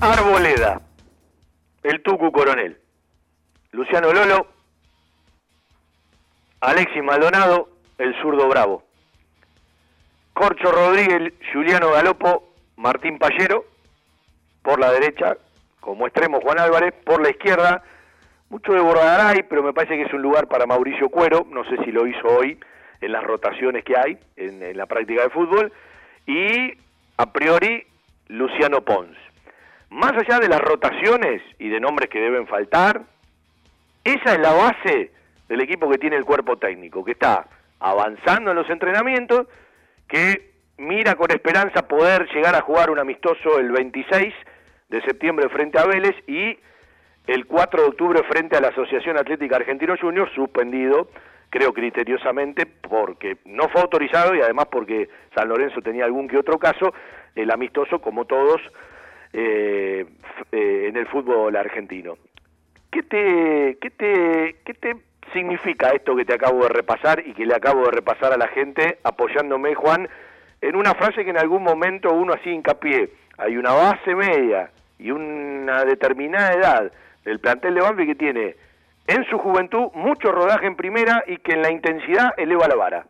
Arboleda, el Tucu Coronel, Luciano Lolo, Alexis Maldonado, el zurdo Bravo, Corcho Rodríguez, Juliano Galopo, Martín Pallero, por la derecha, como extremo Juan Álvarez, por la izquierda, mucho de Bordagaray, pero me parece que es un lugar para Mauricio Cuero, no sé si lo hizo hoy en las rotaciones que hay en, en la práctica de fútbol, y a priori Luciano Pons. Más allá de las rotaciones y de nombres que deben faltar, esa es la base del equipo que tiene el cuerpo técnico, que está avanzando en los entrenamientos, que mira con esperanza poder llegar a jugar un amistoso el 26 de septiembre frente a Vélez y el 4 de octubre frente a la Asociación Atlética Argentino Junior, suspendido, creo criteriosamente, porque no fue autorizado y además porque San Lorenzo tenía algún que otro caso, el amistoso, como todos, eh, eh, en el fútbol argentino. ¿Qué te, qué, te, ¿Qué te significa esto que te acabo de repasar y que le acabo de repasar a la gente, apoyándome, Juan, en una frase que en algún momento uno hacía hincapié? Hay una base media y una determinada edad del plantel de Banfield que tiene en su juventud mucho rodaje en primera y que en la intensidad eleva la vara.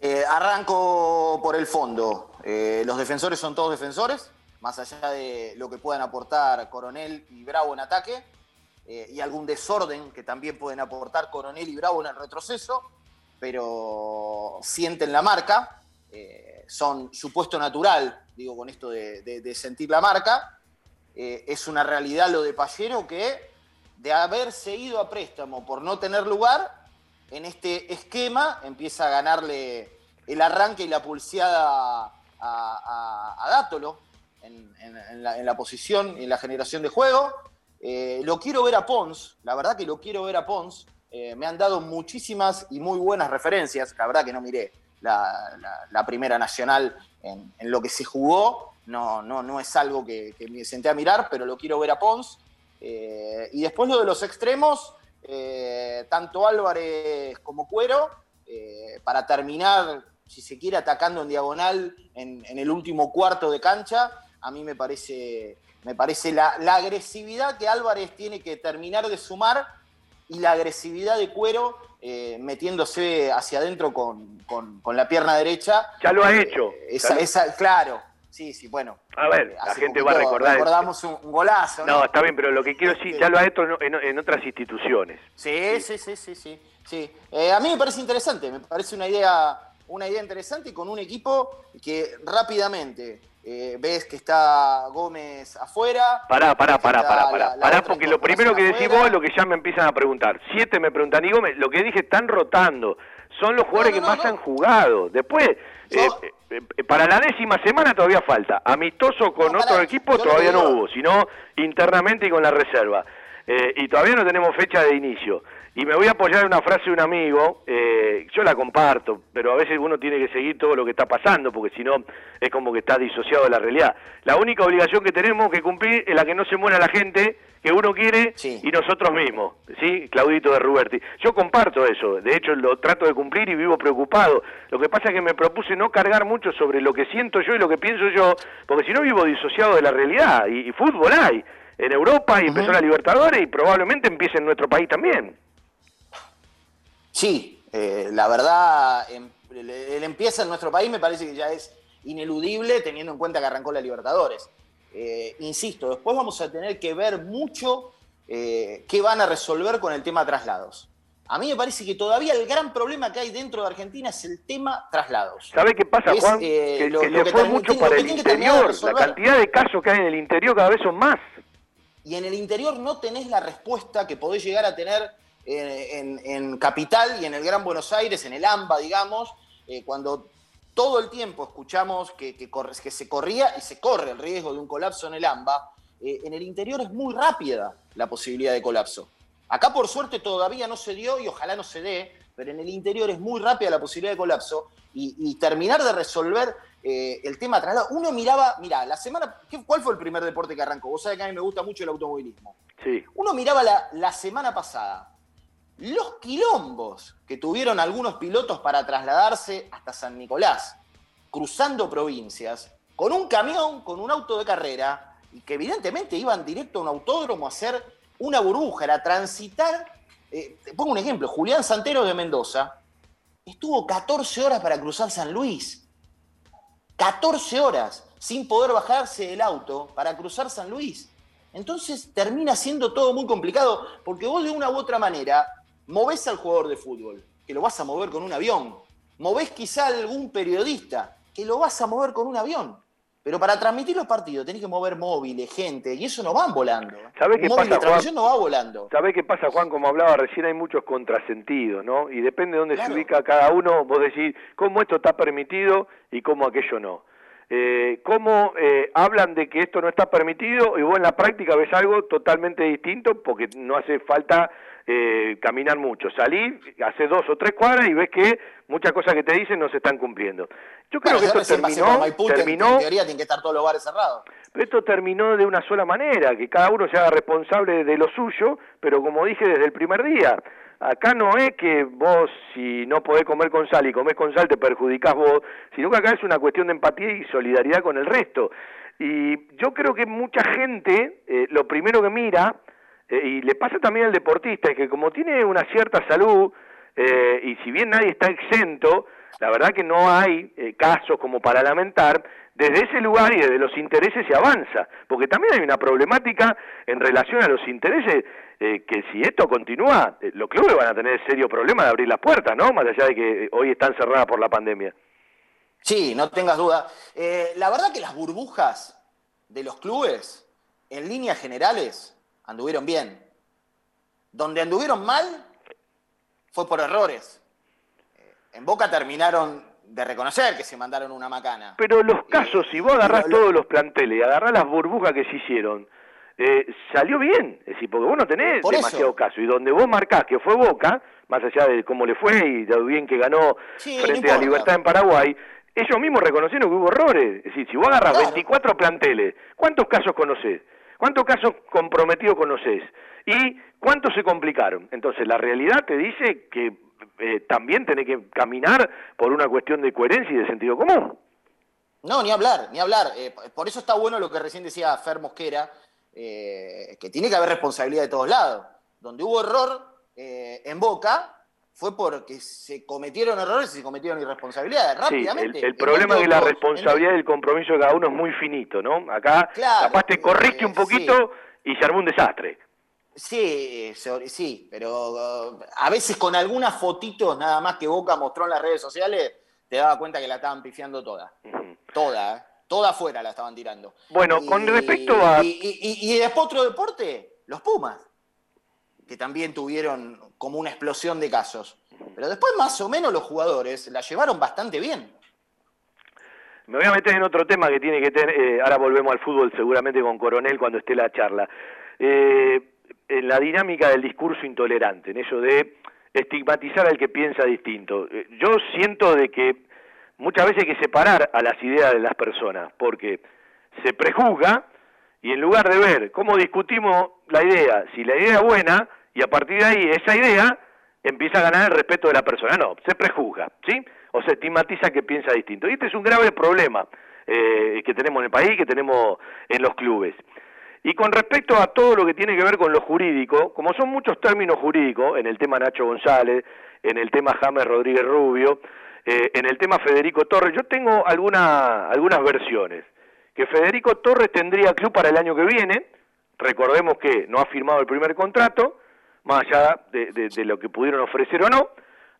Eh, arranco por el fondo. Eh, los defensores son todos defensores, más allá de lo que puedan aportar Coronel y Bravo en ataque, eh, y algún desorden que también pueden aportar Coronel y Bravo en el retroceso, pero sienten la marca, eh, son su puesto natural, digo con esto de, sentir la marca. Eh, es una realidad lo de Pallero que de haberse ido a préstamo por no tener lugar, en este esquema empieza a ganarle el arranque y la pulseada a- a Dátolo en, la, posición y en la generación de juego. Eh, lo quiero ver a Pons, la verdad que lo quiero ver a Pons. Eh, me han dado muchísimas y muy buenas referencias. La verdad que no miré la, primera nacional en, lo que se jugó. No, no, no es algo que, me senté a mirar, pero lo quiero ver a Pons. Eh, y después lo de los extremos, tanto Álvarez como Cuero, para terminar, si se quiere, atacando en diagonal en el último cuarto de cancha, a mí me parece, me parece la, la agresividad que Álvarez tiene que terminar de sumar y la agresividad de Cuero eh, metiéndose hacia adentro con, con- con la pierna derecha. Ya lo ha Eh, hecho. esa- Ya lo- esa- claro, sí, sí, bueno. A ver, la gente va a recordar. Recordamos un, un golazo, ¿no? No, está bien, pero lo que quiero decir, ya lo ha hecho en otras instituciones. Sí, sí, sí, sí, sí. sí. Eh, a mí me parece interesante, me parece una idea, una idea interesante y con un equipo que rápidamente eh, ves que está Gómez afuera. Pará, pará, pará, pará, la- pará, la pará, porque lo primero que decís vos es lo que ya me empiezan a preguntar. Siete me preguntan, y Gómez, lo que dije, están rotando. Son los jugadores que más han jugado. Después, eh, eh, para la décima semana todavía falta. Amistoso con otro equipo todavía no hubo, sino internamente y con la reserva. Eh, y todavía no tenemos fecha de inicio. Y me voy a apoyar en una frase de un amigo, eh, yo la comparto, pero a veces uno tiene que seguir todo lo que está pasando, porque si no es como que está disociado de la realidad. La única obligación que tenemos que cumplir es la que no se muera la gente que uno quiere y nosotros mismos, ¿sí? Claudito de Ruberti. Yo comparto eso, de hecho lo trato de cumplir y vivo preocupado. Lo que pasa es que me propuse no cargar mucho sobre lo que siento yo y lo que pienso yo, porque si no vivo disociado de la realidad, y, y fútbol hay en Europa y empezó la Libertadores y probablemente empiece en nuestro país también. Sí, eh, la verdad, em- el, el empieza en nuestro país me parece que ya es ineludible teniendo en cuenta que arrancó la Libertadores. Eh, insisto, después vamos a tener que ver mucho eh, qué van a resolver con el tema traslados. A mí me parece que todavía el gran problema que hay dentro de Argentina es el tema traslados. ¿Sabe qué pasa, Es, Juan? eh, que lo- que lo se que fue mucho para el interior. La cantidad de casos que hay en el interior cada vez son más. y en el interior no tenés la respuesta que podés llegar a tener en, en Capital y en el Gran Buenos Aires, en el AMBA, digamos, eh, cuando todo el tiempo escuchamos que, que corre- que se corría y se corre el riesgo de un colapso en el AMBA, eh, en el interior es muy rápida la posibilidad de colapso. Acá por suerte todavía no se dio y ojalá no se dé, pero en el interior es muy rápida la posibilidad de colapso y, y terminar de resolver eh, el tema traslado. Uno miraba, mira, la semana, ¿qué- ¿cuál fue el primer deporte que arrancó? Vos sabés que a mí me gusta mucho el automovilismo. Sí. Uno miraba la, la semana pasada los quilombos que tuvieron algunos pilotos para trasladarse hasta San Nicolás, cruzando provincias, con un camión, con un auto de carrera, y que evidentemente iban directo a un autódromo a hacer una burbuja, era transitar. eh, te pongo un ejemplo, Julián Santero de Mendoza estuvo 14 horas para cruzar San Luis. 14 horas sin poder bajarse del auto para cruzar San Luis. Entonces termina siendo todo muy complicado, porque vos de una u otra manera movés al jugador de fútbol, que lo vas a mover con un avión. Movés quizá a algún periodista, que lo vas a mover con un avión. Pero para transmitir los partidos tenés que mover móviles, gente, y eso no van volando. ¿Sabe Un qué móvil pasa, de transmisión Juan? no va volando. ¿Sabe qué pasa, Juan? Como hablaba recién, hay muchos contrasentidos, ¿no? Y depende de dónde Claro. se ubica cada uno, vos decís cómo esto está permitido y cómo aquello no. Eh, cómo eh, hablan de que esto no está permitido y vos en la práctica ves algo totalmente distinto porque no hace falta eh, caminar mucho. Salís, haces dos o tres cuadras y ves que muchas cosas que te dicen no se están cumpliendo. Yo creo Bueno, que esto terminó, Maipú, en- terminó en teoría tienen que estar todos los bares cerrados. pero esto terminó de una sola manera, que cada uno se haga responsable de lo suyo, pero como dije desde el primer día, acá no es que vos si no podés comer con sal y comés con sal te perjudicás vos, sino que acá es una cuestión de empatía y solidaridad con el resto. Y yo creo que mucha gente eh, lo primero que mira eh, y le pasa también al deportista, es que como tiene una cierta salud, eh, y si bien nadie está exento, la verdad que no hay eh, casos como para lamentar, desde ese lugar y desde los intereses se avanza, porque también hay una problemática en relación a los intereses, que si esto continúa, los clubes van a tener serio problema de abrir las puertas, ¿no? Más allá de que hoy están cerradas por la pandemia. Sí, no tengas duda. La verdad que las burbujas de los clubes, en líneas generales, anduvieron bien. Donde anduvieron mal fue por errores. Eh, En Boca terminaron de reconocer que se mandaron una macana. Pero los casos, si vos agarrás lo- todos los planteles y agarrás las burbujas que se hicieron, eh, salió bien. Es decir, porque vos no tenés Por eso. demasiado caso. Y donde vos marcás que fue Boca, más allá de cómo le fue y de lo bien que ganó Sí, no frente a. Libertad en Paraguay, ellos mismos reconocieron que hubo errores. Es decir, si vos agarrás 24 planteles, ¿cuántos casos conocés? ¿Cuántos casos comprometidos conocés? ¿Y cuántos se complicaron? Entonces, la realidad te dice que eh, también tenés que caminar por una cuestión de coherencia y de sentido común. No, ni hablar, ni hablar. Eh, por eso está bueno lo que recién decía Fer Mosquera, eh, que tiene que haber responsabilidad de todos lados. Donde hubo error en Boca fue porque se cometieron errores y se cometieron irresponsabilidades Sí, rápidamente. el, el problema que la responsabilidad y el compromiso de cada uno es muy finito, ¿no? Acá Claro, capaz te corriste un eh, poquito y se armó un desastre. Sí, sí, pero uh, a veces con algunas fotitos nada más que Boca mostró en las redes sociales, te daba cuenta que la estaban pifiando toda. Toda, ¿eh? Toda afuera la estaban tirando. Bueno, con respecto a... Y, y- y- y después otro deporte, los Pumas, que también tuvieron como una explosión de casos. Pero después más o menos los jugadores la llevaron bastante bien. Me voy a meter en otro tema que tiene que tener, eh, ahora volvemos al fútbol seguramente con Coronel cuando esté la charla, Eh, en la dinámica del discurso intolerante, en eso de estigmatizar al que piensa distinto. Eh, yo siento de que muchas veces hay que separar a las ideas de las personas, porque se prejuzga y en lugar de ver cómo discutimos la idea, si la idea es buena, y a partir de ahí esa idea empieza a ganar el respeto de la persona. No, se prejuzga, ¿sí? O se estigmatiza que piensa distinto. Y este es un grave problema eh, que tenemos en el país, que tenemos en los clubes. Y con respecto a todo lo que tiene que ver con lo jurídico, como son muchos términos jurídicos, en el tema Nacho González, en el tema James Rodríguez Rubio, eh, en el tema Federico Torres, yo tengo alguna, algunas versiones. Que Federico Torres tendría club para el año que viene, recordemos que no ha firmado el primer contrato, más allá de, de- lo que pudieron ofrecer o no,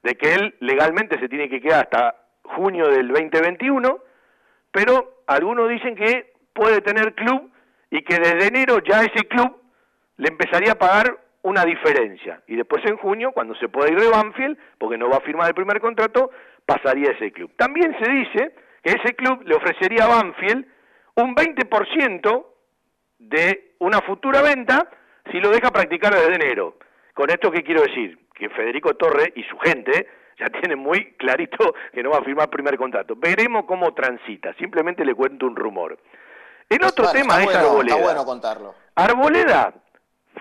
de que él legalmente se tiene que quedar hasta junio del 2021, pero algunos dicen que puede tener club y que desde enero ya ese club le empezaría a pagar una diferencia. Y después en junio, cuando se pueda ir de Banfield, porque no va a firmar el primer contrato, pasaría ese club. También se dice que ese club le ofrecería a Banfield un 20% de una futura venta si lo deja practicar desde enero. Con esto, ¿qué quiero decir? Que Federico Torre y su gente ya tienen muy clarito que no va a firmar primer contrato. Veremos cómo transita, simplemente le cuento un rumor. El otro Bueno, tema es bueno, Arboleda. Está bueno contarlo. Arboleda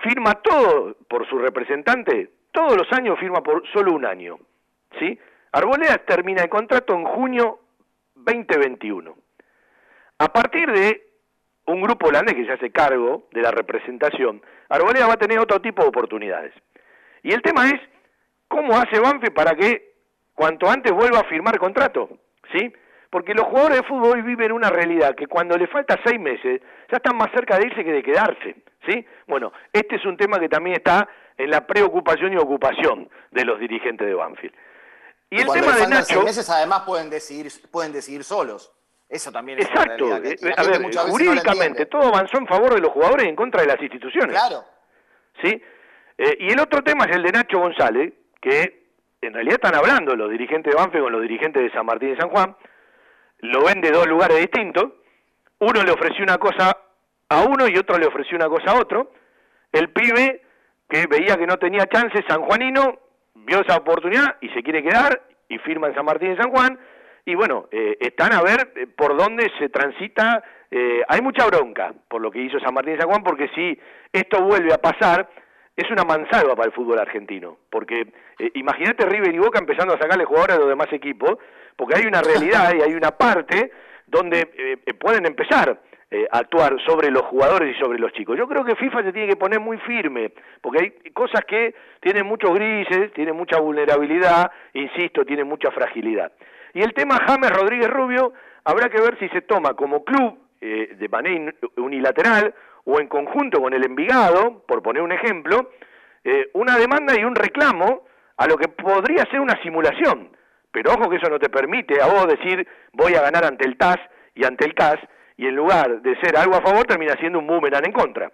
firma todo por su representante, todos los años firma por solo un año. ¿sí? Arboleda termina el contrato en junio 2021. A partir de un grupo holandés que se hace cargo de la representación, Arboleda va a tener otro tipo de oportunidades. Y el tema es cómo hace Banfield para que cuanto antes vuelva a firmar contrato, ¿sí? Porque los jugadores de fútbol hoy viven una realidad que cuando le falta seis meses ya están más cerca de irse que de quedarse, ¿sí? Bueno, este es un tema que también está en la preocupación y ocupación de los dirigentes de Banfield. Y el Cuando tema de Nacho, meses además pueden decidir, pueden decidir solos. Eso también es una exacto, realidad. que eh, la a ver, no jurídicamente todo avanzó en favor de los jugadores y en contra de las instituciones. Claro. ¿sí? Eh, y el otro tema es el de Nacho González, que en realidad están hablando los dirigentes de Banfield con los dirigentes de San Martín y San Juan, lo ven de dos lugares distintos, uno le ofreció una cosa a uno y otro le ofreció una cosa a otro, el pibe que veía que no tenía chance, sanjuanino, vio esa oportunidad y se quiere quedar y firma en San Martín y San Juan, y bueno, eh, están a ver eh, por dónde se transita, eh, hay mucha bronca por lo que hizo San Martín y San Juan, porque si esto vuelve a pasar, es una mansalva para el fútbol argentino, porque eh, imagínate River y Boca empezando a sacarle jugadores a los demás equipos, porque hay una realidad y hay una parte donde eh, eh, pueden empezar eh, actuar sobre los jugadores y sobre los chicos. Yo creo que FIFA se tiene que poner muy firme, porque hay cosas que tienen muchos grises, tienen mucha vulnerabilidad, insisto, tienen mucha fragilidad. Y el tema James Rodríguez Rubio, habrá que ver si se toma como club eh, de manera unilateral o en conjunto con el Envigado, por poner un ejemplo, eh, una demanda y un reclamo a lo que podría ser una simulación. Pero ojo que eso no te permite a vos decir voy a ganar ante el TAS y ante el CAS, y en lugar de ser algo a favor termina siendo un boomerang en contra.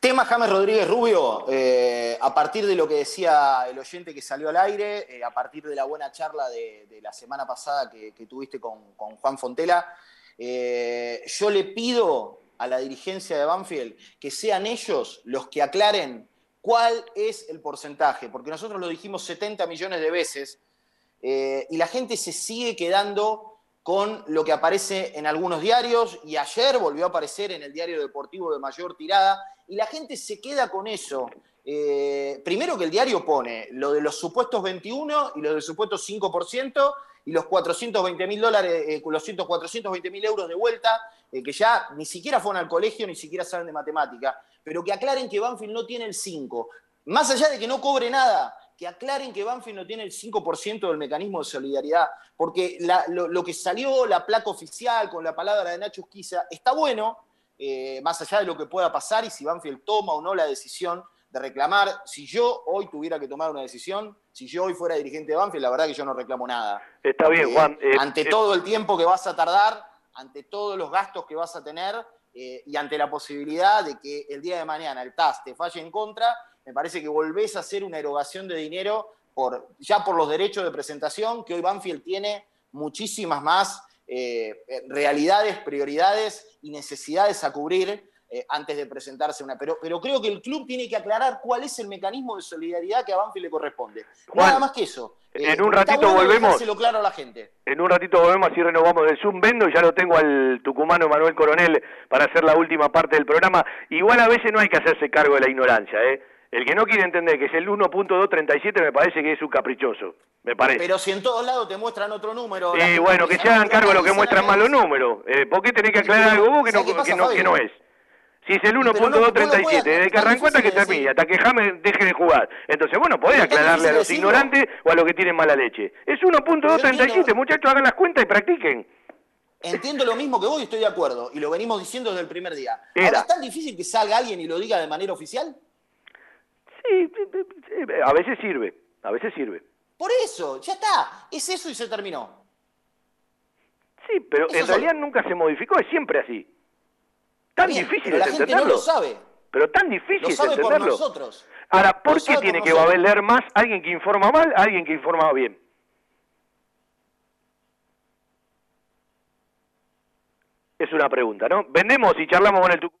Tema James Rodríguez Rubio, eh, a partir de lo que decía el oyente que salió al aire, eh, a partir de la buena charla de, la semana pasada que, tuviste con, Juan Fontela, eh, yo le pido a la dirigencia de Banfield que sean ellos los que aclaren cuál es el porcentaje, porque nosotros lo dijimos 70 millones de veces y la gente se sigue quedando con lo que aparece en algunos diarios y ayer volvió a aparecer en el diario deportivo de mayor tirada y la gente se queda con eso. Eh, primero que el diario pone lo de los supuestos 21 y los de supuestos 5% y los 420 mil dólares, eh, los 420 mil euros de vuelta, eh, que ya ni siquiera fueron al colegio, ni siquiera saben de matemática, pero que aclaren que Banfield no tiene el 5. Más allá de que no cobre nada, que aclaren que Banfield no tiene el 5% del mecanismo de solidaridad, porque lo, que salió, la placa oficial con la palabra de Nacho Esquiza, está bueno, eh, más allá de lo que pueda pasar y si Banfield toma o no la decisión de reclamar. Si yo hoy tuviera que tomar una decisión, si yo hoy fuera dirigente de Banfield, la verdad que yo no reclamo nada. Está bien, Juan. Eh, ante todo el tiempo que vas a tardar, ante todos los gastos que vas a tener eh, y ante la posibilidad de que el día de mañana el TAS te falle en contra, me parece que volvés a hacer una erogación de dinero por, ya por los derechos de presentación, que hoy Banfield tiene muchísimas más eh, realidades, prioridades y necesidades a cubrir eh, antes de presentarse una. Pero, pero creo que el club tiene que aclarar cuál es el mecanismo de solidaridad que a Banfield le corresponde. Nada más que eso. en eh, un ratito volvemos. claro a la gente. En un ratito volvemos, así renovamos del Zoom. Vendo, ya lo tengo al tucumano Manuel Coronel para hacer la última parte del programa. Igual a veces no hay que hacerse cargo de la ignorancia, ¿eh? El que no quiere entender que es el 1.237 me parece que es un caprichoso. Me parece. Pero si en todos lados te muestran otro número. Sí, bueno, que se hagan cargo de lo que muestran mal los números. Eh, ¿Por qué tenés que aclarar algo vos que no, que no, es? Si es el 1.237, desde que arrancó hasta que termine, hasta que James deje de jugar. Entonces, bueno, podés aclararle a los ignorantes o a los que tienen mala leche. Es 1.237, muchachos, hagan las cuentas y practiquen. Entiendo lo mismo que vos y estoy de acuerdo. Y lo venimos diciendo desde el primer día. Ahora, ¿es tan difícil que salga alguien y lo diga de manera oficial? A veces sirve, a veces sirve. Por eso, ya está, es eso y se terminó. Sí, pero en realidad nunca se modificó, es siempre así. Tan difícil pero la gente no lo sabe. Pero tan difícil lo sabe entenderlo. Por nosotros. Ahora, ¿por qué tiene que valer más alguien que informa mal, alguien que informa bien? Es una pregunta, ¿no? Vendemos y charlamos con el Tucumán.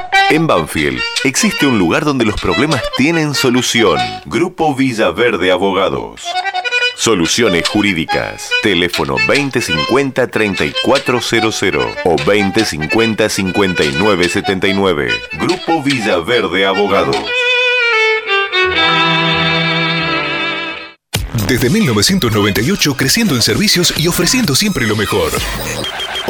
en Banfield existe un lugar donde los problemas tienen solución. Grupo Villaverde Abogados. Soluciones jurídicas. Teléfono 2050-3400 o 2050-5979. Grupo Villaverde Abogados. Desde 1998 creciendo en servicios y ofreciendo siempre lo mejor.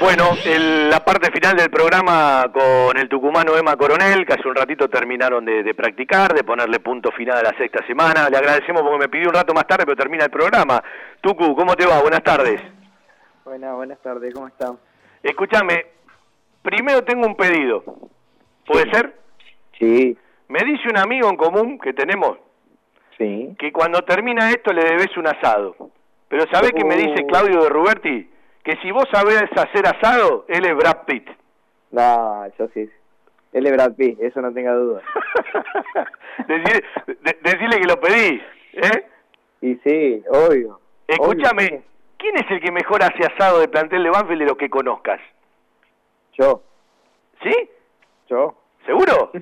Bueno, el- la parte final del programa con el tucumano Emma Coronel, que hace un ratito terminaron de, de practicar, de ponerle punto final a la sexta semana. Le agradecemos porque me pidió un rato más tarde, pero termina el programa. Tucu, ¿cómo te va? Buenas tardes. Buenas, buenas tardes, ¿cómo están? Escúchame, primero tengo un pedido. ¿Puede ser? Sí. Me dice un amigo en común que tenemos Sí. que cuando termina esto le debes un asado. Pero ¿sabés qué me dice Oh. Claudio de Ruberti? Que si vos sabés hacer asado, él es Brad Pitt. No, yo sí. Él es Brad Pitt, eso no tenga duda. Decirle, de- decirle que lo pedí, ¿eh? Y sí, obvio. Escúchame, ¿quién es el que mejor hace asado de plantel de Banfield de los que conozcas? Yo. ¿Sí? Yo. ¿Seguro?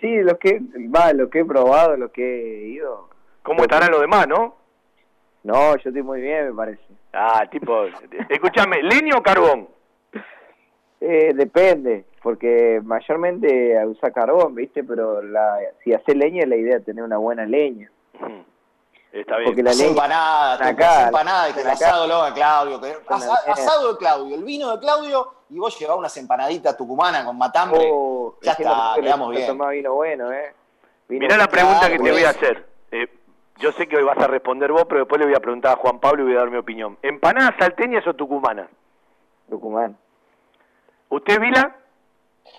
Sí, lo que, va, lo que he probado, lo que he ido. ¿Cómo estarán los demás, no? No, yo estoy muy bien, me parece. Ah, tipo, escúchame, ¿leña o carbón? Eh, depende, porque mayormente usa carbón, ¿viste? Pero la, si hace leña, la idea es tener una buena leña. Está Porque la leña... empanada, tú, Acá, empanada y que el asado lo haga Claudio. que- asa- asado de Claudio, el vino de Claudio y vos llevás unas empanaditas tucumanas con matambre. Oh, ya está, quedamos bien. tomar vino bueno, ¿eh? Vino Mirá la pregunta que te voy a hacer. Eh, yo sé que hoy vas a responder vos, pero después le voy a preguntar a Juan Pablo y voy a dar mi opinión. ¿Empanadas salteñas o tucumanas? Tucumán. ¿Usted, Vila?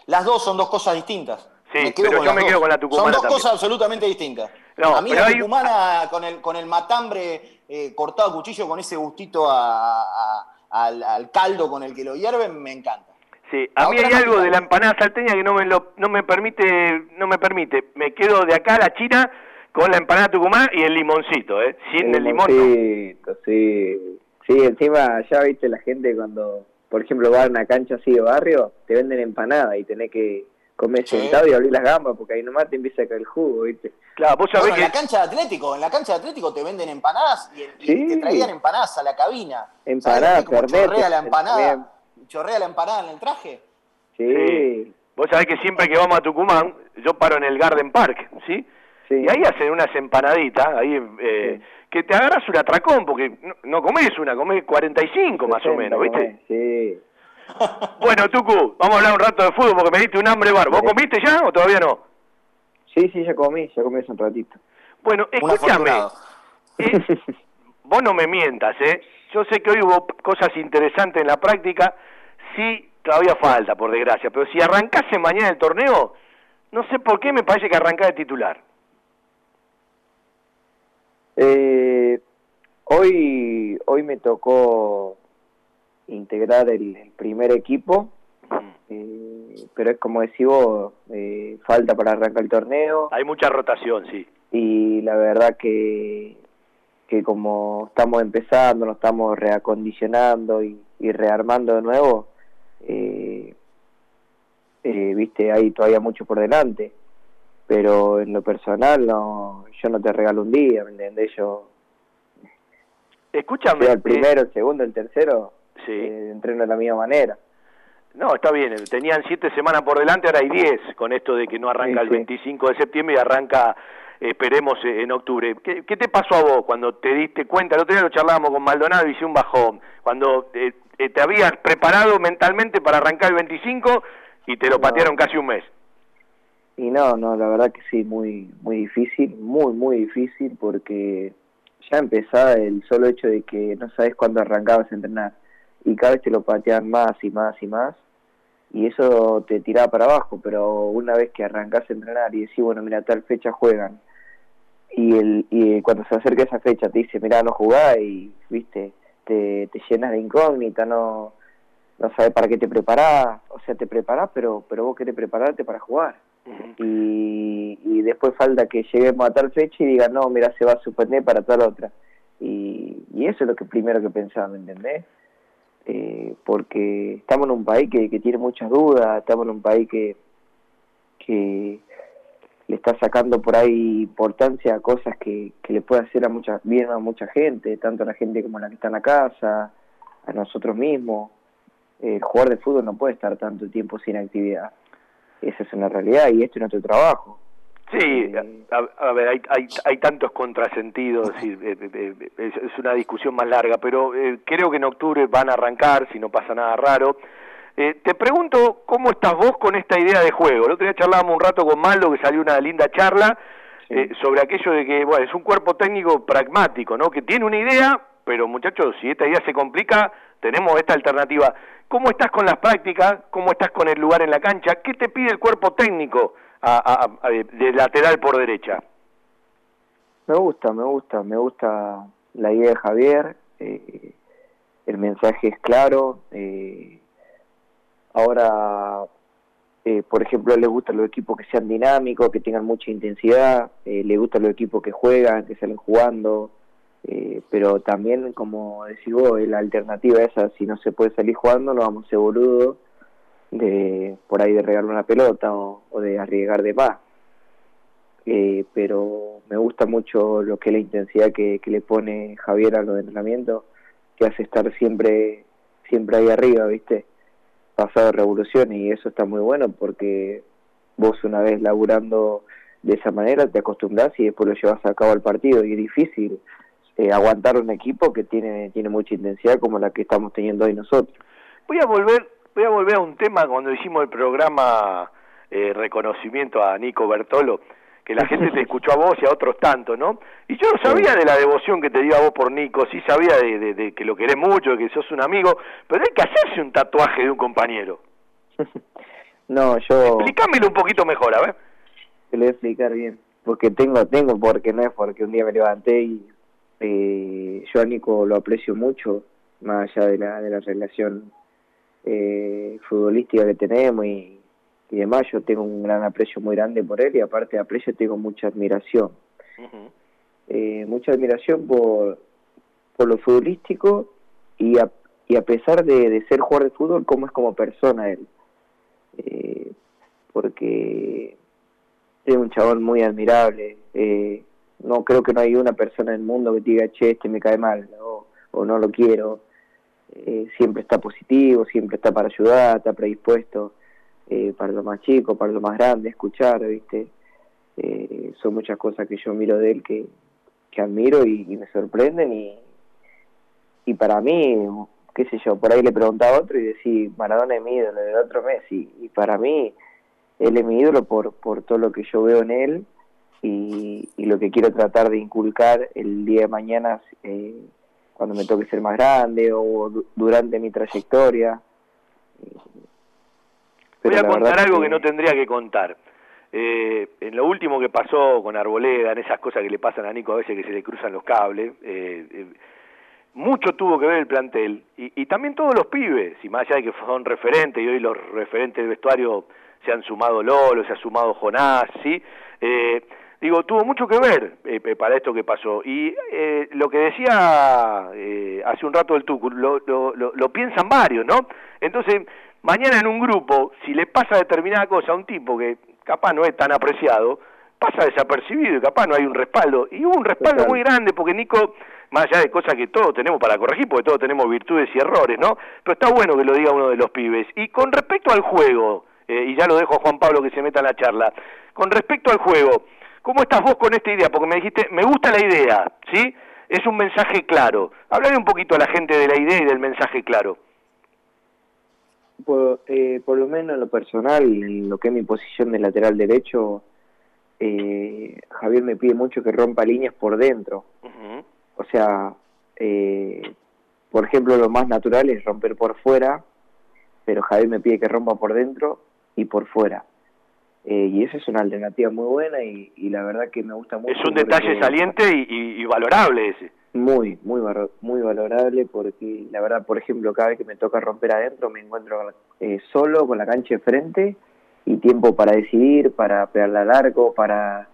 Las dos son dos cosas distintas. Sí, quedo pero yo me dos. quedo con la tucumana Son dos también. cosas absolutamente distintas. No, a mí la hay- tucumana con el, con el matambre eh, cortado a cuchillo, con ese gustito a- a- al, al caldo con el que lo hierven, me encanta. Sí, a La mí hay no algo de la empanada salteña que no me lo, no me permite, no me permite. Me quedo de acá a la China con la empanada tucumana y el limoncito, ¿eh? Sin el limón no. Limoncito, sí. Sí, encima ya viste la gente cuando, por ejemplo, va a una cancha así de barrio, te venden empanada y tenés que comer Sí. sentado y abrir las gambas porque ahí nomás te empieza a caer el jugo, viste. Claro, vos Bueno, en la cancha de Atlético, en la cancha de Atlético te venden empanadas y, Sí. te traían empanadas a la cabina. Empanada, ¿Sabés cómo pernete, chorrea la empanada? Chorrea la empanada en el traje. Sí. Vos sabés que siempre que vamos a Tucumán, yo paro en el Garden Park, ¿sí? Y ahí hacen unas empanaditas, ahí eh, que te agarras un atracón, porque no, no comés una, comés 45 más o 60 menos, ¿viste? Sí. Bueno, Tucu, vamos a hablar un rato de fútbol porque me diste un hambre bar. ¿Vos comiste ya o todavía no? Sí, sí, ya comí, ya comí hace un ratito. Bueno, escúchame, eh, vos no me mientas, ¿eh? Yo sé que hoy hubo cosas interesantes en la práctica, sí, todavía falta, por desgracia, pero si arrancase mañana el torneo, no sé por qué me parece que arrancás de titular. Eh, hoy, hoy me tocó integrar el, el primer equipo, eh, pero es como decís vos, eh, falta para arrancar el torneo Hay mucha rotación, sí. y la verdad que, que como estamos empezando, nos estamos reacondicionando y, y rearmando de nuevo, eh, eh, viste, hay todavía mucho por delante. Pero en lo personal, no, yo no te regalo un día, ¿me entendés? Yo Escúchame. el eh, primero, el segundo, el tercero, Sí. eh, entreno de la misma manera. No, está bien, tenían siete semanas por delante, ahora hay diez, con esto de que no arranca Sí, el sí. 25 de septiembre y arranca esperemos eh, en octubre. ¿Qué, qué te pasó a vos cuando te diste cuenta? El otro día lo charlábamos con Maldonado y hice un bajón. Cuando eh, eh, te habías preparado mentalmente para arrancar el 25 y te lo No. patearon casi un mes. Y no, no, la verdad que sí, muy, muy difícil, muy, muy difícil, porque ya empezaba el solo hecho de que no sabes cuándo arrancabas a entrenar, y cada vez te lo pateaban más y más y más, y eso te tiraba para abajo, pero una vez que arrancás a entrenar y decís, bueno, mira, tal fecha juegan, y el y cuando se acerca esa fecha te dice, mira, no jugás, y, viste, te, te llenas de incógnita, no, no sabes para qué te preparás, o sea, te preparás, pero, pero vos querés prepararte para jugar y, y después falta que lleguemos a tal fecha y digan, no, mira, se va a suspender para tal otra. Y, eso es lo que primero que pensaba, ¿me entendés? Eh, porque estamos en un país que, que tiene muchas dudas, estamos en un país que, que le está sacando por ahí importancia a cosas que, que le puede hacer a mucha, bien a mucha gente, tanto a la gente como a la que está en la casa, a nosotros mismos. El jugador de fútbol no puede estar tanto tiempo sin actividad. Esa es una realidad y este es nuestro trabajo. Sí, a, a ver, hay, hay, hay tantos contrasentidos, es, decir, eh, eh, eh, es, una discusión más larga, pero eh, creo que en octubre van a arrancar, si no pasa nada raro. Eh, te pregunto, ¿cómo estás vos con esta idea de juego? El otro día charlábamos un rato con Maldo, que salió una linda charla eh, sobre aquello de que, bueno, es un cuerpo técnico pragmático, ¿no? Que tiene una idea, pero muchachos, si esta idea se complica, tenemos esta alternativa. ¿Cómo estás con las prácticas? ¿Cómo estás con el lugar en la cancha? ¿Qué te pide el cuerpo técnico a, de, lateral por derecha? Me gusta, me gusta, me gusta la idea de Javier, eh, el mensaje es claro. eh, ahora, eh, por ejemplo, le gustan los equipos que sean dinámicos, que tengan mucha intensidad, eh, le gustan los equipos que juegan, que salen jugando, eh, pero también, como decís vos, la alternativa esa, si no se puede salir jugando, no vamos a ser boludos de por ahí de regalar una pelota o, de arriesgar de más eh, pero me gusta mucho lo que es la intensidad que, le pone Javier a los entrenamientos, que hace estar siempre siempre ahí arriba, ¿viste? Pasado revoluciones y eso está muy bueno porque vos una vez laburando de esa manera te acostumbras y después lo llevas a cabo al partido y es difícil eh, aguantar un equipo que tiene tiene mucha intensidad como la que estamos teniendo hoy nosotros. Voy a volver, voy a volver a un tema cuando hicimos el programa eh, reconocimiento a Nico Bertolo, que la gente te escuchó a vos y a otros tanto, ¿no? Y yo no sabía de la devoción que te dio a vos por Nico, sí sabía de, de- de que lo querés mucho, de que sos un amigo, pero hay que hacerse un tatuaje de un compañero. No, yo Explícamelo un poquito mejor, a ver. te lo voy a explicar bien. Porque tengo, tengo, porque no es porque un día me levanté y eh, yo a Nico lo aprecio mucho, más allá de la, de la relación eh, futbolística que tenemos y, y demás, yo tengo un gran aprecio muy grande por él y aparte de aprecio tengo mucha admiración. Eh, mucha admiración por, por lo futbolístico y a, y a pesar de, de ser jugador de fútbol, como es como persona él. Eh, porque es un chabón muy admirable. Eh, no creo que no hay una persona en el mundo que diga, che, este me cae mal o, o no lo quiero. Eh, siempre está positivo, siempre está para ayudar, está predispuesto eh, para lo más chico, para lo más grande, escuchar, ¿viste? Eh, son muchas cosas que yo miro de él que, que admiro y, me sorprenden y, y para mí, qué sé yo, por ahí le preguntaba a otro y decía, Maradona es mi ídolo, el otro Messi, y para mí él es mi ídolo por, por todo lo que yo veo en él y, y lo que quiero tratar de inculcar el día de mañana eh, cuando me toque ser más grande o du- durante mi trayectoria. Voy a contar algo que- que no tendría que contar. Eh, en lo último que pasó con Arboleda, en esas cosas que le pasan a Nico a veces que se le cruzan los cables, eh, eh, mucho tuvo que ver el plantel y, y también todos los pibes, y más allá de que son referentes y hoy los referentes del vestuario se han sumado Lolo, se ha sumado Jonás, ¿sí? Eh, digo, tuvo mucho que ver eh, eh, para esto que pasó. Y eh, lo que decía eh, hace un rato el Tucu, lo, lo, lo, lo piensan varios, ¿no? Entonces, mañana en un grupo, si le pasa determinada cosa a un tipo que capaz no es tan apreciado, pasa desapercibido y capaz no hay un respaldo. Y hubo un respaldo Total. muy grande porque Nico, más allá de cosas que todos tenemos para corregir, porque todos tenemos virtudes y errores, ¿no? Pero está bueno que lo diga uno de los pibes. Y con respecto al juego, eh, y ya lo dejo a Juan Pablo que se meta en la charla, con respecto al juego, ¿Cómo estás vos con esta idea? Porque me dijiste, me gusta la idea, ¿sí? Es un mensaje claro. Háblale un poquito a la gente de la idea y del mensaje claro. Por, eh, por lo menos en lo personal, en lo que es mi posición de lateral derecho, eh, Javier me pide mucho que rompa líneas por dentro. O sea, eh, por ejemplo, lo más natural es romper por fuera, pero Javier me pide que rompa por dentro y por fuera. Eh, y esa es una alternativa muy buena y, y la verdad que me gusta mucho. Es un detalle porque- saliente y, y- y valorable ese. Muy, muy, muy valorable porque la verdad, por ejemplo, cada vez que me toca romper adentro me encuentro eh, solo con la cancha de frente y tiempo para decidir, para pegarla largo, para,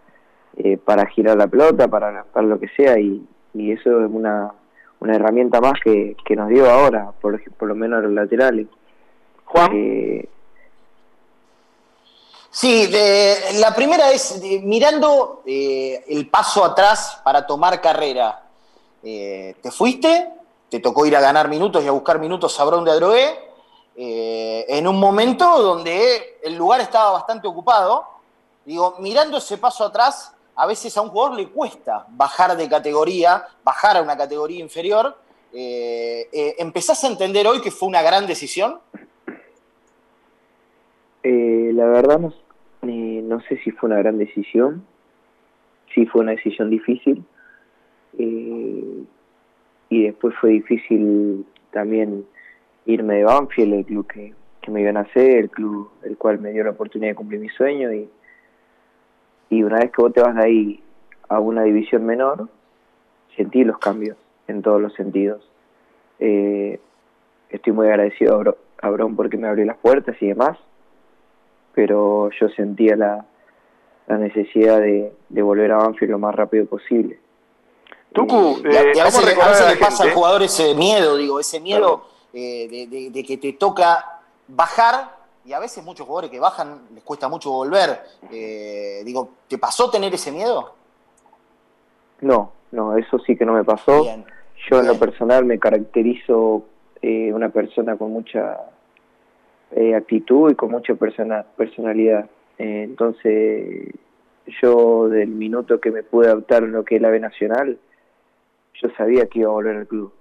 eh, para girar la pelota, para, para lo que sea y, y eso es una, una herramienta más que, que nos dio ahora, por, por lo menos los laterales. Juan. Sí, de- la primera es mirando eh, el paso atrás para tomar carrera. Eh, ¿Te fuiste? ¿Te tocó ir a ganar minutos y a buscar minutos a de Adroé? eh, en un momento donde el lugar estaba bastante ocupado. Digo, mirando ese paso atrás, a veces a un jugador le cuesta bajar de categoría, bajar a una categoría inferior. Eh, eh, ¿Empezás a entender hoy que fue una gran decisión? Eh, la verdad no, no sé si fue una gran decisión, sí fue una decisión difícil eh, y después fue difícil también irme de Banfield, el club que, que me iba a nacer, el club el cual me dio la oportunidad de cumplir mi sueño y, y una vez que vos te vas de ahí a una división menor, sentí los cambios en todos los sentidos. Eh, estoy muy agradecido a Bro- a porque me abrió las puertas y demás, pero yo sentía la, la necesidad de, de volver a Banfield lo más rápido posible. Tucu, a, eh, a veces, a veces a la le pasa al jugador ese miedo, digo, ese miedo eh, de, de- de que te toca bajar y a veces muchos jugadores que bajan les cuesta mucho volver. Eh, digo, ¿te pasó tener ese miedo? No, no, eso sí que no me pasó. Yo en lo personal me caracterizo eh, una persona con mucha eh, actitud y con mucha persona, personalidad. Eh, entonces, yo del minuto que me pude adaptar en lo que es la B Nacional, yo sabía que iba a volver al club.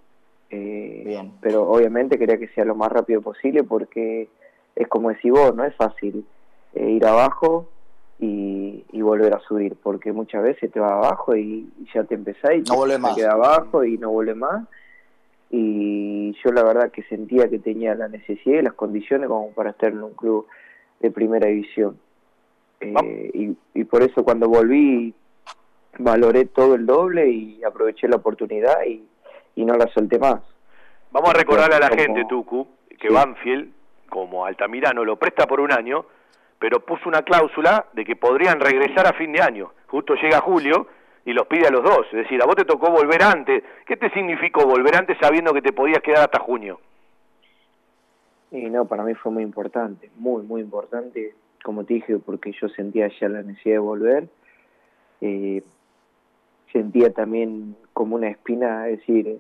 Eh, Pero obviamente quería que sea lo más rápido posible porque es como decís vos, no es fácil eh, ir abajo y, y volver a subir, porque muchas veces te vas abajo y, y ya te empezás y No te, quedás abajo y no vuelve más. Y yo la verdad que sentía que tenía la necesidad y las condiciones como para estar en un club de primera división. Eh, y, y por eso cuando volví valoré todo el doble y aproveché la oportunidad y, y no la solté más. Vamos a recordarle a la Como- gente, Tucu, que Banfield, como Altamirano, lo presta por un año, pero puso una cláusula de que podrían regresar a fin de año. Justo llega julio y los pide a los dos. Es decir, a vos te tocó volver antes. ¿Qué te significó volver antes sabiendo que te podías quedar hasta junio? Y no, para mí fue muy importante, muy, muy importante, como te dije, porque yo sentía ya la necesidad de volver. Eh, sentía también como una espina, es decir,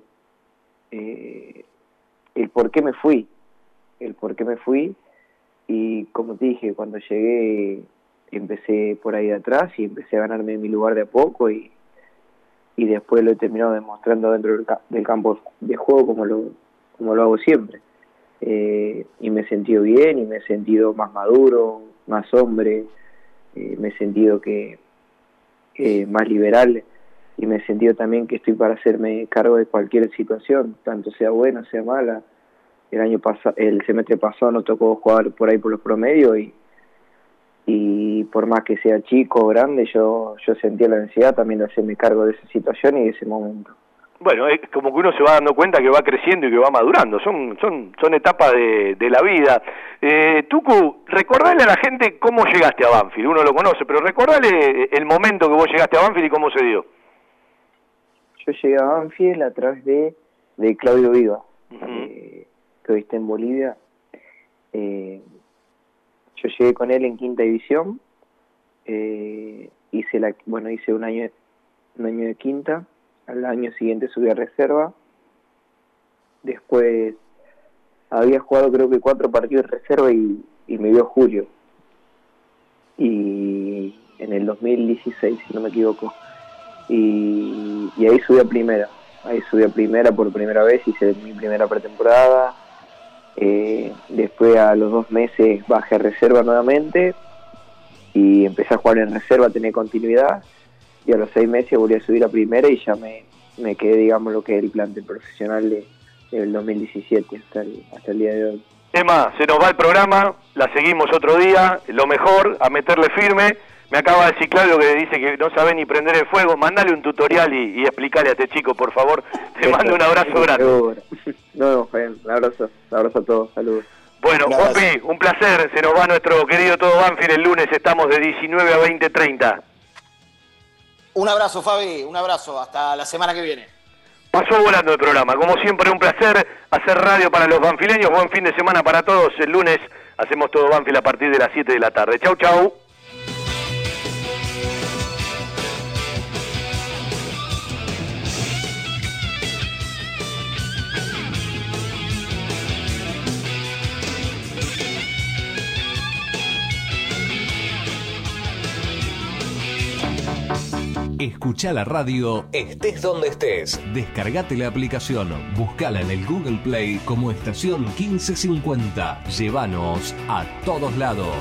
eh, el por qué me fui, el por qué me fui. Y como te dije, cuando llegué empecé por ahí de atrás y empecé a ganarme mi lugar de a poco y, y después lo he terminado demostrando dentro del, del campo de juego como lo, como lo hago siempre. Eh, y me he sentido bien y me he sentido más maduro, más hombre, eh, me he sentido que más liberal y me he sentido también que estoy para hacerme cargo de cualquier situación, tanto sea buena, sea mala. El año pasado, el semestre pasado nos tocó jugar por ahí por los promedios y, y por más que sea chico o grande, yo, yo sentía la necesidad también de hacerme cargo de esa situación y de ese momento. Bueno, es como que uno se va dando cuenta que va creciendo y que va madurando. Son, son, son etapas de, de la vida. Eh, Tucu, recordale a la gente cómo llegaste a Banfield. Uno lo conoce, pero recordale el momento que vos llegaste a Banfield y cómo se dio. Yo llegué a Banfield a través de, de Claudio Viva, eh, que hoy está en Bolivia. Eh, yo llegué con él en quinta división. eh, hice la, bueno, hice un año, un año de quinta. Al año siguiente subí a reserva. Después había jugado creo que cuatro partidos de reserva y, me dio Julio. Y en el 2016, si no me equivoco. Y, y ahí subí a primera. Ahí subí a primera por primera vez, hice mi primera pretemporada. Eh, después a los dos meses bajé a reserva nuevamente y empecé a jugar en reserva, a tener continuidad. Y a los seis meses volví a subir a primera y ya me, me quedé, digamos, lo que es el plantel profesional de, del 2017 hasta el, hasta el día de hoy. Emma, se nos va el programa, la seguimos otro día, lo mejor, a meterle firme. Me acaba de decir Claudio que dice que no sabe ni prender el fuego. Mandale un tutorial y, y explícale a este chico, por favor. Te mando un abrazo grande. No, un abrazo, un abrazo a todos, saludos. Bueno, Juanpi, un placer. Se nos va nuestro querido Todo Banfield el lunes. Estamos de 19 a 20.30. Un abrazo, Fabi, un abrazo. Hasta la semana que viene. Pasó volando el programa. Como siempre, un placer hacer radio para los banfileños. Buen fin de semana para todos. El lunes hacemos todo Banfield a partir de las 7 de la tarde. Chau, chau. Escucha la radio Estés donde estés. Descargate la aplicación, buscala en el Google Play como estación 1550. Llévanos a todos lados.